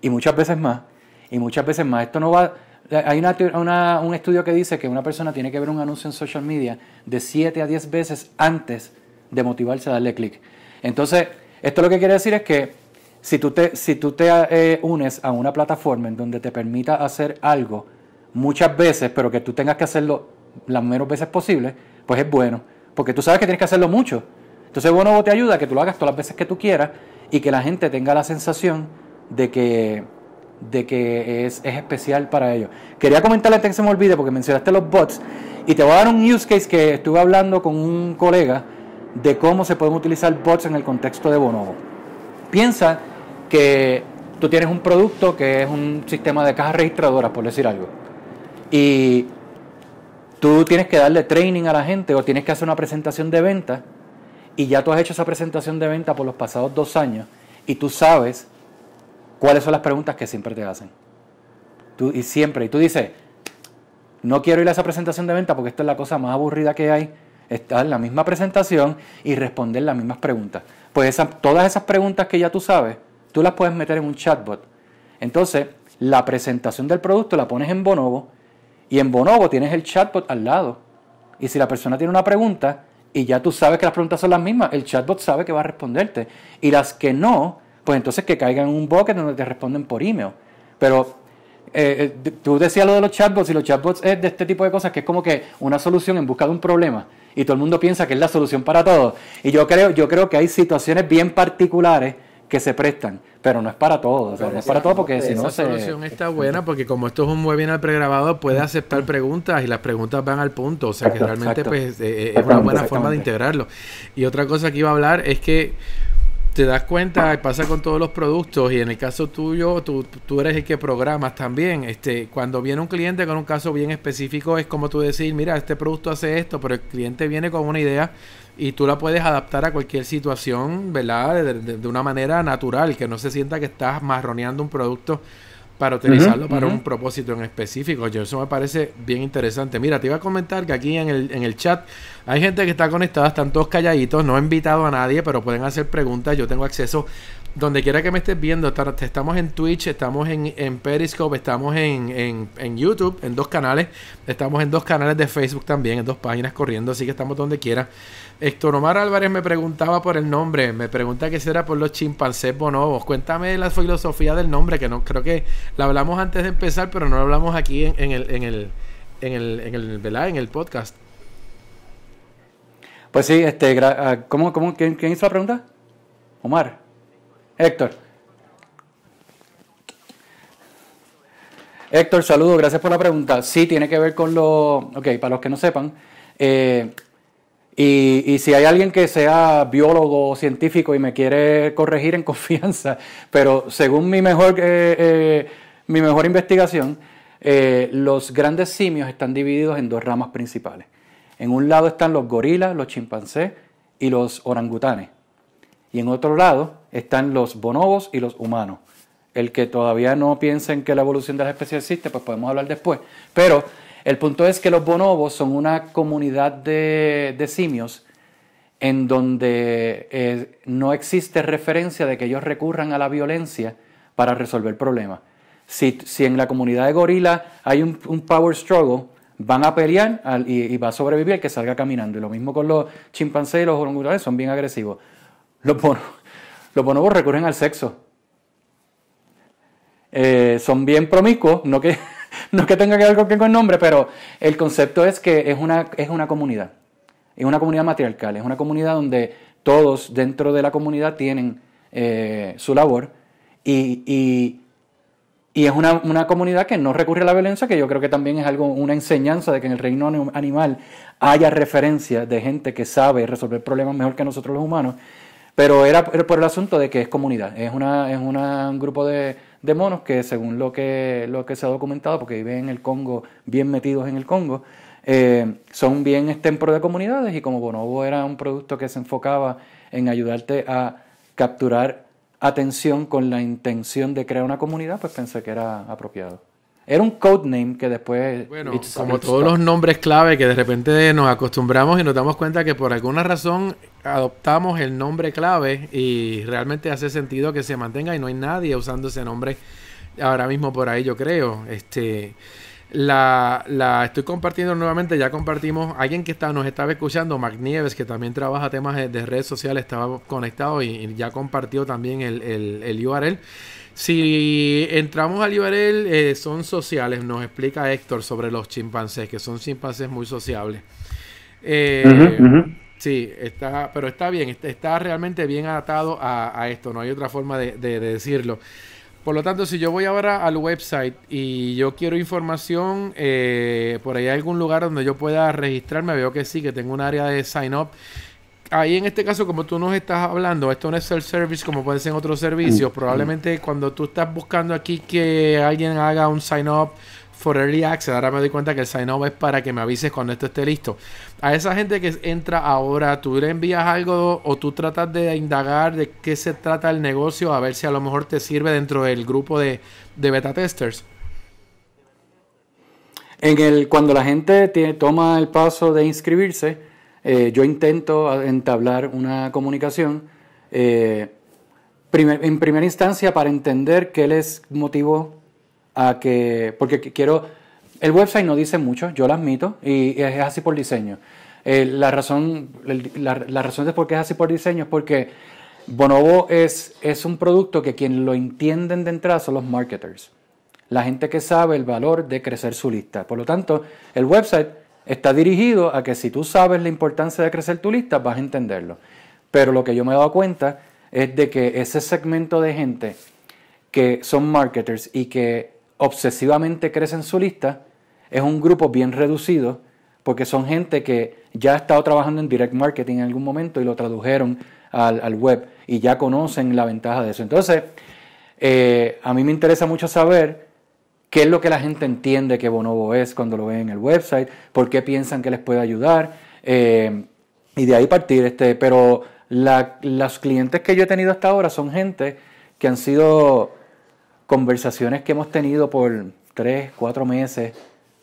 y muchas veces más y muchas veces más. Esto no va hay una, un estudio que dice que una persona tiene que ver un anuncio en social media de 7 a 10 veces antes de motivarse a darle clic. Entonces, esto lo que quiere decir es que si tú te, si tú te eh, unes a una plataforma en donde te permita hacer algo muchas veces, pero que tú tengas que hacerlo las menos veces posible, pues es bueno, porque tú sabes que tienes que hacerlo mucho. Entonces, bueno, te ayuda que tú lo hagas todas las veces que tú quieras y que la gente tenga la sensación de que de que es, especial para ellos. Quería comentarle antes que se me olvide, porque mencionaste los bots, y te voy a dar un use case que estuve hablando con un colega de cómo se pueden utilizar bots en el contexto de Bonobo. Piensa que tú tienes un producto que es un sistema de cajas registradoras, por decir algo, y tú tienes que darle training a la gente o tienes que hacer una presentación de venta, y ya tú has hecho esa presentación de venta por los pasados dos años, y tú sabes ¿Cuáles son las preguntas que siempre te hacen? Tú, y siempre, y tú dices, no quiero ir a esa presentación de venta porque esto es la cosa más aburrida que hay, estar en la misma presentación y responder las mismas preguntas. Pues todas esas preguntas que ya tú sabes, tú las puedes meter en un chatbot. Entonces, la presentación del producto la pones en Bonobo y en Bonobo tienes el chatbot al lado. Y si la persona tiene una pregunta y ya tú sabes que las preguntas son las mismas, el chatbot sabe que va a responderte. Y las que no, pues entonces que caigan en un bucket donde te responden por email. Pero eh, eh, tú decías lo de los chatbots y los chatbots es de este tipo de cosas que es como que una solución en busca de un problema y todo el mundo piensa que es la solución para todo. Y yo creo, yo creo que hay situaciones bien particulares que se prestan, pero no es para todo. no es para todo porque si no se... solución está buena porque como esto es un webinar pregrabado, puede aceptar preguntas y las preguntas van al punto. O sea que realmente pues, eh, es una buena forma de integrarlo. Y otra cosa que iba a hablar es que te das cuenta, pasa con todos los productos y en el caso tuyo, tú, tú, eres el que programas también. Este, cuando viene un cliente con un caso bien específico, es como tú decir, mira, este producto hace esto, pero el cliente viene con una idea y tú la puedes adaptar a cualquier situación, ¿verdad? De, de una manera natural, que no se sienta que estás marroneando un producto para utilizarlo para un propósito en específico. Yo, eso me parece bien interesante. Mira, te iba a comentar que aquí en el, en el chat hay gente que está conectada, están todos calladitos, no he invitado a nadie, pero pueden hacer preguntas. Yo tengo acceso donde quiera que me estés viendo. Estamos en Twitch, estamos en, en Periscope, estamos en, en, en, YouTube, en dos canales. Estamos en dos canales de Facebook también, en dos páginas corriendo, así que estamos donde quiera. Héctor Omar Álvarez me preguntaba por el nombre, me pregunta qué será por los chimpancés bonobos. Cuéntame la filosofía del nombre, que no creo que la hablamos antes de empezar, pero no lo hablamos aquí en, el, en el, en el, en el, en el podcast. Pues sí, este, ah, ¿cómo, cómo, quién, quién hizo la pregunta? Omar. Héctor. Héctor, saludo, gracias por la pregunta. Sí, tiene que ver con lo... Ok, para los que no sepan, eh, y, si hay alguien que sea biólogo o científico y me quiere corregir en confianza, pero según mi mejor, eh, eh, mi mejor investigación, eh, los grandes simios están divididos en dos ramas principales. En un lado están los gorilas, los chimpancés y los orangutanes. Y en otro lado están los bonobos y los humanos. El que todavía no piensen que la evolución de las especies existe, pues podemos hablar después. Pero el punto es que los bonobos son una comunidad de, simios en donde eh, no existe referencia de que ellos recurran a la violencia para resolver problemas. Si, en la comunidad de gorila hay un, power struggle, van a pelear y, va a sobrevivir el que salga caminando. Y lo mismo con los chimpancés y los orangutanes, son bien agresivos. Los, los bonobos recurren al sexo. Eh, son bien promiscuos, no que no que tenga que ver con el nombre, pero el concepto es que es una, es una comunidad. Es una comunidad matriarcal, es una comunidad donde todos dentro de la comunidad tienen eh, su labor y, y, es una, una, comunidad que no recurre a la violencia, que yo creo que también es algo, una enseñanza de que en el reino animal haya referencia de gente que sabe resolver problemas mejor que nosotros los humanos. Pero era por el asunto de que es comunidad, es, una, es un grupo de, de, monos que según lo que, lo que se ha documentado, porque viven en el Congo, bien metidos en el Congo, eh, son bien estempro de comunidades y como Bonobo era un producto que se enfocaba en ayudarte a capturar atención con la intención de crear una comunidad, pues pensé que era apropiado. Era un codename que después... Bueno, como todos los nombres clave que de repente nos acostumbramos y nos damos cuenta que por alguna razón adoptamos el nombre clave y realmente hace sentido que se mantenga y no hay nadie usando ese nombre ahora mismo por ahí, yo creo. Este... La, la, estoy compartiendo nuevamente, ya compartimos, alguien que está, nos estaba escuchando, Mac Nieves, que también trabaja temas de, redes sociales, estaba conectado y, ya compartió también el, el, URL. Si entramos al URL, eh, son sociales, nos explica Héctor sobre los chimpancés, que son chimpancés muy sociables. Eh, sí, está, pero está bien, está, realmente bien adaptado a, esto, no hay otra forma de decirlo. Por lo tanto, si yo voy ahora al website y yo quiero información, eh, por ahí hay algún lugar donde yo pueda registrarme, veo que sí, que tengo un área de sign up. Ahí en este caso, como tú nos estás hablando, esto no es self-service como puede ser en otros servicios. Mm, Probablemente cuando tú estás buscando aquí que alguien haga un sign up for Early Access. Ahora me doy cuenta que el sign up es para que me avises cuando esto esté listo. A esa gente que entra ahora, tú le envías algo o tú tratas de indagar de qué se trata el negocio, a ver si a lo mejor te sirve dentro del grupo de, beta testers. En el, cuando la gente toma el paso de inscribirse, eh, yo intento entablar una comunicación eh, en primera instancia para entender qué les motivó a que, porque quiero, el website no dice mucho, yo lo admito, y es así por diseño. Eh, la, razón, la, razón de por qué es así por diseño es porque Bonobo es, es un producto que quien lo entienden de entrada son los marketers, la gente que sabe el valor de crecer su lista. Por lo tanto, el website está dirigido a que si tú sabes la importancia de crecer tu lista, vas a entenderlo. Pero lo que yo me he dado cuenta es de que ese segmento de gente que son marketers y que obsesivamente crecen su lista, es un grupo bien reducido porque son gente que ya ha estado trabajando en direct marketing en algún momento y lo tradujeron al, web y ya conocen la ventaja de eso. Entonces, eh, a mí me interesa mucho saber qué es lo que la gente entiende que Bonobo es cuando lo ven en el website, por qué piensan que les puede ayudar eh, y de ahí partir. Este, pero los clientes que yo he tenido hasta ahora son gente que han sido conversaciones que hemos tenido por tres, cuatro meses,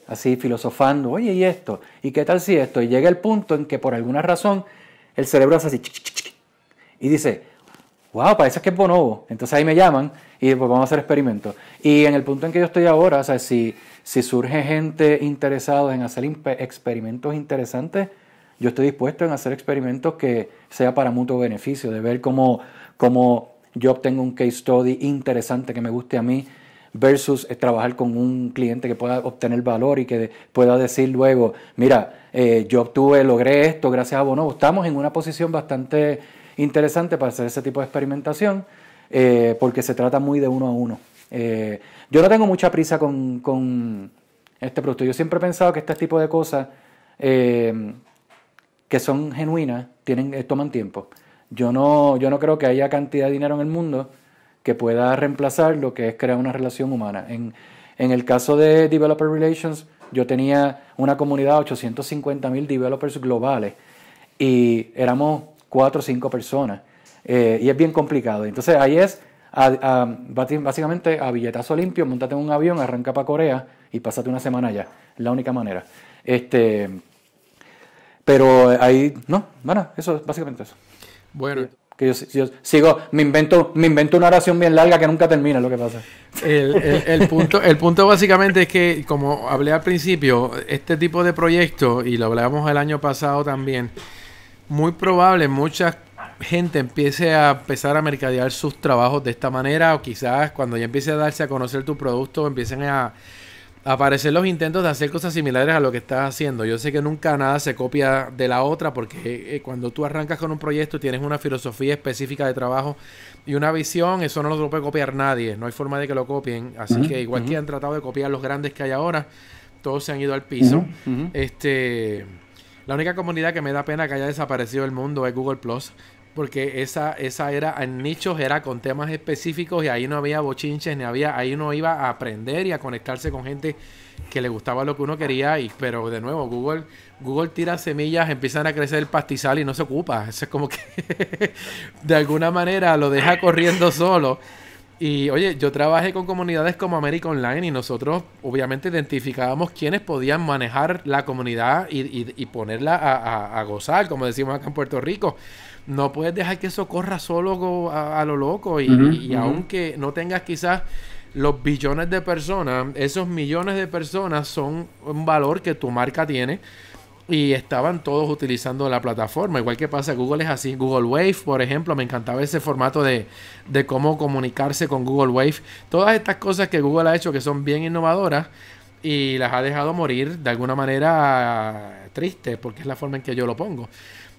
así filosofando, oye, ¿y esto? ¿Y qué tal si esto? Y llega el punto en que por alguna razón el cerebro hace así, y dice, wow, parece que es bonobo. Entonces ahí me llaman y pues vamos a hacer experimentos. Y en el punto en que yo estoy ahora, o sea, si, si surge gente interesada en hacer experimentos interesantes, yo estoy dispuesto en hacer experimentos que sea para mutuo beneficio, de ver cómo, cómo yo obtengo un case study interesante que me guste a mí versus eh, trabajar con un cliente que pueda obtener valor y que pueda decir luego, mira, eh, yo obtuve, logré esto gracias a Bonobo. Estamos en una posición bastante interesante para hacer ese tipo de experimentación eh, porque se trata muy de uno a uno. yo no tengo mucha prisa con, con, este producto. Yo siempre he pensado que este tipo de cosas que son genuinas tienen, toman tiempo. Yo no, yo no creo que haya cantidad de dinero en el mundo que pueda reemplazar lo que es crear una relación humana. En, en el caso de Developer Relations, yo tenía una comunidad de 850 mil developers globales y éramos cuatro o cinco personas. Eh, y es bien complicado. Entonces ahí es básicamente a billetazo limpio, montate en un avión, arranca para Corea y pásate una semana allá. Es la única manera. Este, pero ahí, no, bueno, eso es básicamente eso. Bueno. Que yo, sigo, me invento, me invento una oración bien larga que nunca termina, lo que pasa. El, punto, el punto básicamente es que, como hablé al principio, este tipo de proyectos, y lo hablábamos el año pasado también, muy probable mucha gente empiece a empezar a mercadear sus trabajos de esta manera, o quizás cuando ya empiece a darse a conocer tu producto, empiecen a aparecer los intentos de hacer cosas similares a lo que estás haciendo. Yo sé que nunca nada se copia de la otra porque eh, cuando tú arrancas con un proyecto tienes una filosofía específica de trabajo y una visión, eso no lo puede copiar nadie, no hay forma de que lo copien. Así que igual que han tratado de copiar los grandes que hay ahora, todos se han ido al piso. Este, la única comunidad que me da pena que haya desaparecido del mundo es Google Plus porque esa, esa era en nichos, era con temas específicos y ahí no había bochinches, ni había, ahí uno iba a aprender y a conectarse con gente que le gustaba lo que uno quería, y, pero de nuevo, Google, Google tira semillas, empiezan a crecer el pastizal y no se ocupa. Eso es como que de alguna manera lo deja corriendo solo. Y oye, yo trabajé con comunidades como América Online y nosotros obviamente identificábamos quiénes podían manejar la comunidad y, ponerla a, gozar, como decimos acá en Puerto Rico. No puedes dejar que eso corra solo a, lo loco y, aunque no tengas quizás los billones de personas, esos millones de personas son un valor que tu marca tiene y estaban todos utilizando la plataforma, igual que pasa Google es así, Google Wave, por ejemplo, me encantaba ese formato de, de cómo comunicarse con Google Wave, todas estas cosas que Google ha hecho que son bien innovadoras y las ha dejado morir de alguna manera triste, porque es la forma en que yo lo pongo.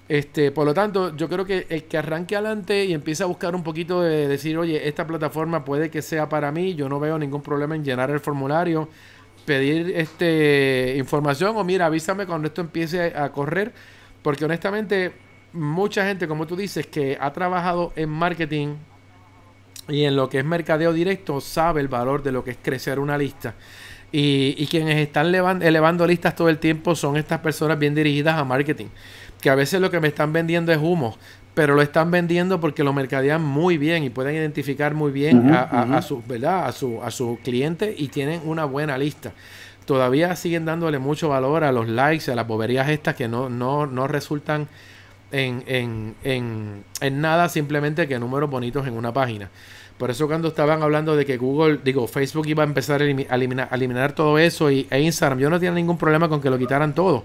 Este, por lo tanto, yo creo que el que arranque adelante y empiece a buscar un poquito de decir, oye, esta plataforma puede que sea para mí, yo no veo ningún problema en llenar el formulario, pedir este información o mira, avísame cuando esto empiece a correr, porque honestamente mucha gente, como tú dices, que ha trabajado en marketing y en lo que es mercadeo directo, sabe el valor de lo que es crecer una lista. Y, y quienes están elevando listas todo el tiempo son estas personas bien dirigidas a marketing que a veces lo que me están vendiendo es humo, pero lo están vendiendo porque lo mercadean muy bien y pueden identificar muy bien a, su, ¿verdad? A su, a su cliente y tienen una buena lista. Todavía siguen dándole mucho valor a los likes, a las boberías estas que no, no, no resultan en, en, en, en nada simplemente que números bonitos en una página. Por eso cuando estaban hablando de que Google, digo, Facebook iba a empezar a eliminar, eliminar todo eso y, e Instagram, yo no tenía ningún problema con que lo quitaran todo.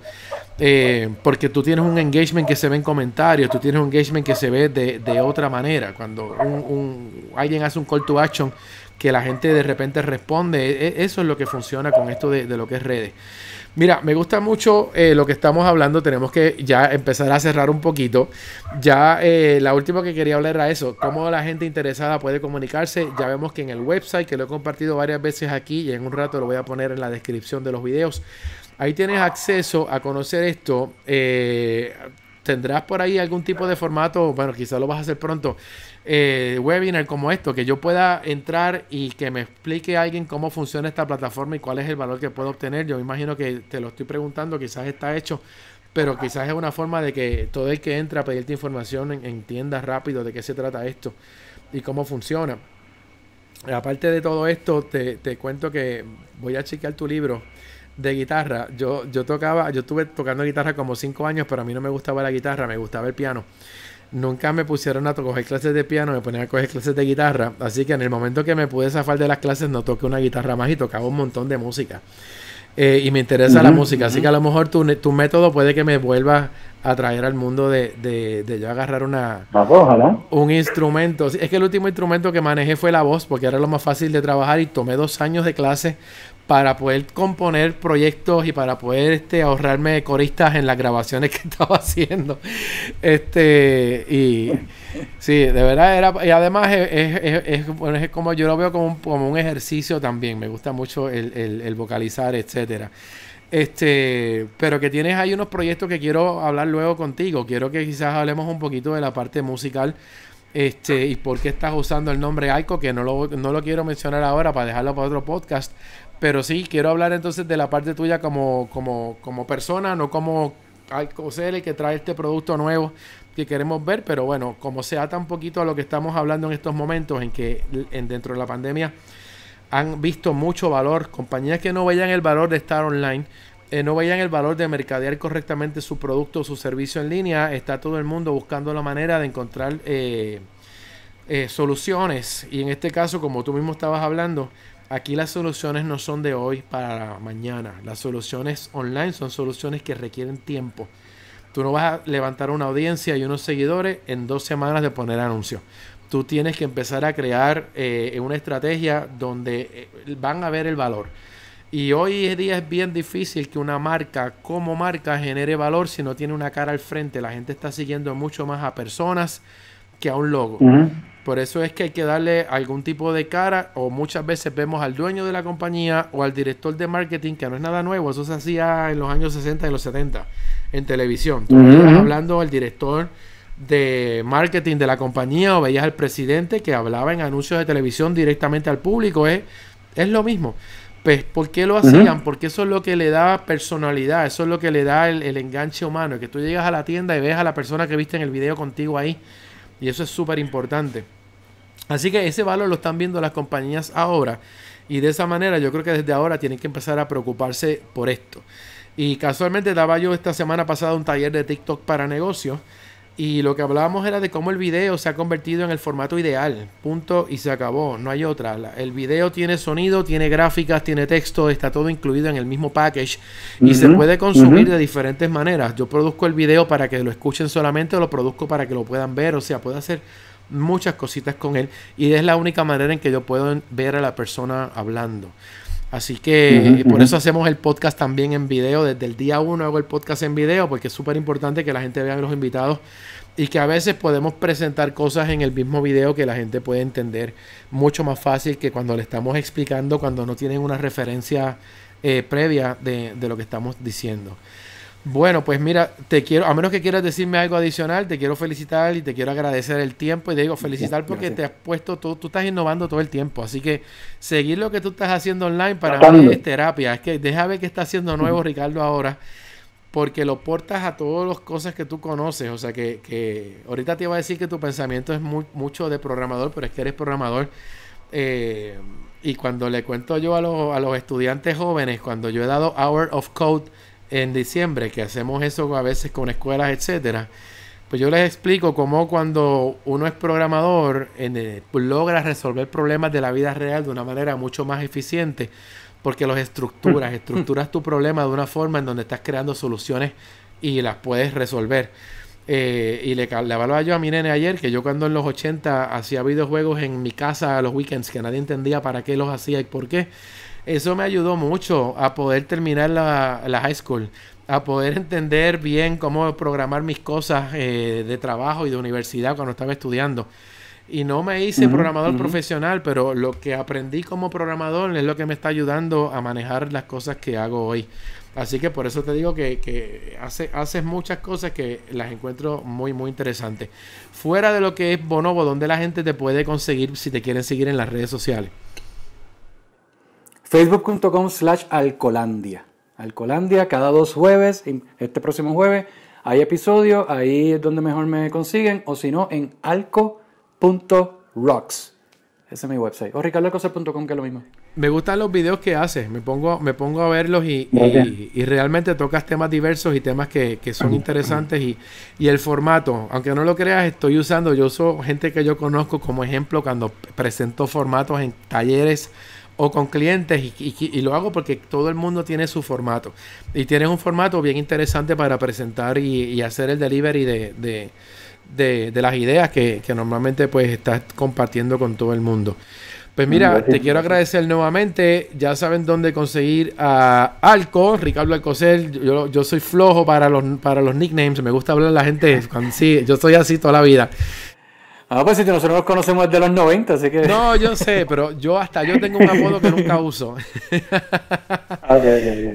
Eh, porque tú tienes un engagement que se ve en comentarios, tú tienes un engagement que se ve de, otra manera. Cuando un, alguien hace un call to action que la gente de repente responde, e, e, eso es lo que funciona con esto de, lo que es redes. Mira, me gusta mucho eh, lo que estamos hablando. Tenemos que ya empezar a cerrar un poquito. Ya eh, la última que quería hablar era eso, cómo la gente interesada puede comunicarse. Ya vemos que en el website, que lo he compartido varias veces aquí y en un rato lo voy a poner en la descripción de los videos, ahí tienes acceso a conocer esto. Eh, tendrás por ahí algún tipo de formato, bueno, quizás lo vas a hacer pronto, eh, webinar como esto, que yo pueda entrar y que me explique alguien cómo funciona esta plataforma y cuál es el valor que puedo obtener. Yo me imagino que te lo estoy preguntando, quizás está hecho, pero quizás es una forma de que todo el que entra a pedirte información entienda rápido de qué se trata esto y cómo funciona. Aparte de todo esto, te, te cuento que voy a chequear tu libro de guitarra. Yo, yo tocaba, yo estuve tocando guitarra como cinco años, pero a mí no me gustaba la guitarra, me gustaba el piano nunca me pusieron a coger clases de piano, me ponían a coger clases de guitarra. Así que en el momento que me pude zafar de las clases, no toqué una guitarra más y tocaba un montón de música. Eh, y me interesa la música, así que a lo mejor tu, tu, método puede que me vuelva a traer al mundo de, de, de yo agarrar una un instrumento. Es que el último instrumento que manejé fue la voz, porque era lo más fácil de trabajar y tomé dos años de clase para poder componer proyectos y para poder este, ahorrarme coristas en las grabaciones que estaba haciendo. Este, y sí, de verdad era, y además es, como yo lo veo como un, como un ejercicio también, me gusta mucho el, el, vocalizar, etcétera. Este, pero que tienes ahí unos proyectos que quiero hablar luego contigo. Quiero que quizás hablemos un poquito de la parte musical. Este, y por qué estás usando el nombre Aiko, que no lo, no lo quiero mencionar ahora para dejarlo para otro podcast. Pero sí, quiero hablar entonces de la parte tuya como, como, como persona, no como el que trae este producto nuevo que queremos ver, pero bueno, como se ata un poquito a lo que estamos hablando en estos momentos, en que en, dentro de la pandemia han visto mucho valor, compañías que no veían el valor de estar online, eh, no veían el valor de mercadear correctamente su producto o su servicio en línea, está todo el mundo buscando la manera de encontrar eh, eh, soluciones. Y en este caso, como tú mismo estabas hablando, Aquí las soluciones no son de hoy para mañana. Las soluciones online son soluciones que requieren tiempo. Tú no vas a levantar una audiencia y unos seguidores en dos semanas de poner anuncios. Tú tienes que empezar a crear eh, una estrategia donde eh, van a ver el valor. Y hoy en día es bien difícil que una marca como marca genere valor si no tiene una cara al frente. La gente está siguiendo mucho más a personas que a un logo. Por eso es que hay que darle algún tipo de cara o muchas veces vemos al dueño de la compañía o al director de marketing, que no es nada nuevo, eso se hacía en los años 60 y los 70 en televisión. Tú hablando al director de marketing de la compañía o veías al presidente que hablaba en anuncios de televisión directamente al público. Es, es lo mismo. Pues, ¿por qué lo hacían? Porque eso es lo que le da personalidad, eso es lo que le da el, el, enganche humano, que tú llegas a la tienda y ves a la persona que viste en el video contigo ahí. Y eso es súper importante. Así que ese valor lo están viendo las compañías ahora. Y de esa manera yo creo que desde ahora tienen que empezar a preocuparse por esto. Y casualmente daba yo esta semana pasada un taller de TikTok para negocios y lo que hablábamos era de cómo el video se ha convertido en el formato ideal. Punto y se acabó. No hay otra. El video tiene sonido, tiene gráficas, tiene texto, está todo incluido en el mismo package y se puede consumir de diferentes maneras. Yo produzco el video para que lo escuchen solamente o lo produzco para que lo puedan ver. O sea, puedo hacer muchas cositas con él y es la única manera en que yo puedo ver a la persona hablando. Así que por eso hacemos el podcast también en video. Desde el día uno hago el podcast en video porque es súper importante que la gente vea a los invitados y que a veces podemos presentar cosas en el mismo video que la gente puede entender mucho más fácil que cuando le estamos explicando cuando no tienen una referencia eh, previa de, de lo que estamos diciendo. Bueno, pues mira, te quiero, a menos que quieras decirme algo adicional, te quiero felicitar y te quiero agradecer el tiempo. Y te digo felicitar porque te has puesto, tú, tú estás innovando todo el tiempo. Así que seguir lo que tú estás haciendo online para mí es terapia. Es que deja ver qué está haciendo nuevo Ricardo ahora, porque lo portas a todas las cosas que tú conoces. O sea que, que ahorita te iba a decir que tu pensamiento es muy, mucho de programador, pero es que eres programador. Eh, y cuando le cuento yo a los, a los estudiantes jóvenes, cuando yo he dado Hour of Code, en diciembre, que hacemos eso a veces con escuelas, etcétera, pues yo les explico cómo cuando uno es programador en logra resolver problemas de la vida real de una manera mucho más eficiente, porque los estructuras, estructuras tu problema de una forma en donde estás creando soluciones y las puedes resolver. Eh, y le, le hablaba yo a mi nene ayer que yo cuando en los 80 hacía videojuegos en mi casa a los weekends que nadie entendía para qué los hacía y por qué eso me ayudó mucho a poder terminar la, high school, a poder entender bien cómo programar mis cosas eh, de trabajo y de universidad cuando estaba estudiando. Y no me hice programador profesional, pero lo que aprendí como programador es lo que me está ayudando a manejar las cosas que hago hoy. Así que por eso te digo que, que hace, haces muchas cosas que las encuentro muy, muy interesantes. Fuera de lo que es Bonobo, donde la gente te puede conseguir si te quieren seguir en las redes sociales. Facebook.com slash Alcolandia. Alcolandia, cada dos jueves, este próximo jueves, hay episodio, ahí es donde mejor me consiguen, o si no, en alco.rocks. Ese es mi website. O ricardoalcocer.com, que es lo mismo. Me gustan los videos que haces, me pongo, me pongo a verlos y, y, realmente tocas temas diversos y temas que, que son interesantes y, y, el formato, aunque no lo creas, estoy usando, yo soy gente que yo conozco como ejemplo cuando presento formatos en talleres o con clientes y, lo hago porque todo el mundo tiene su formato y tienes un formato bien interesante para presentar y, hacer el delivery de, de, las ideas que, normalmente pues estás compartiendo con todo el mundo. Pues mira, te quiero agradecer nuevamente. Ya saben dónde conseguir a Alco, Ricardo Alcocer. Yo, yo soy flojo para los, para los nicknames. Me gusta hablar a la gente. Cuando, sí, yo soy así toda la vida. Ah, pues si nosotros nos conocemos desde los 90, así que... No, yo sé, pero yo hasta yo tengo un apodo que nunca uso.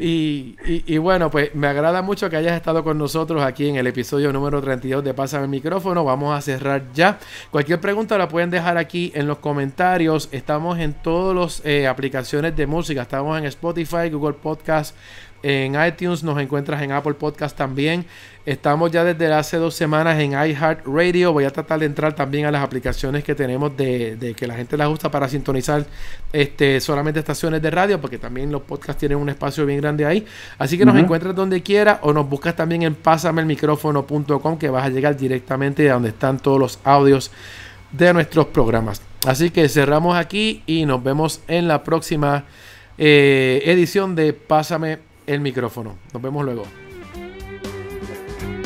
Y, y, bueno, pues me agrada mucho que hayas estado con nosotros aquí en el episodio número 32 de Pásame el micrófono. Vamos a cerrar ya. Cualquier pregunta la pueden dejar aquí en los comentarios. Estamos en todas las eh, aplicaciones de música. Estamos en Spotify, Google Podcast, en iTunes, nos encuentras en Apple Podcast también. Estamos ya desde hace dos semanas en iHeartRadio. Voy a tratar de entrar también a las aplicaciones que tenemos de, que la gente les gusta para sintonizar este, solamente estaciones de radio, porque también los podcasts tienen un espacio bien grande ahí. Así que nos encuentras donde quiera o nos buscas también en pasamelmicrófono.com que vas a llegar directamente a donde están todos los audios de nuestros programas. Así que cerramos aquí y nos vemos en la próxima eh, edición de Pásame el micrófono. Nos vemos luego.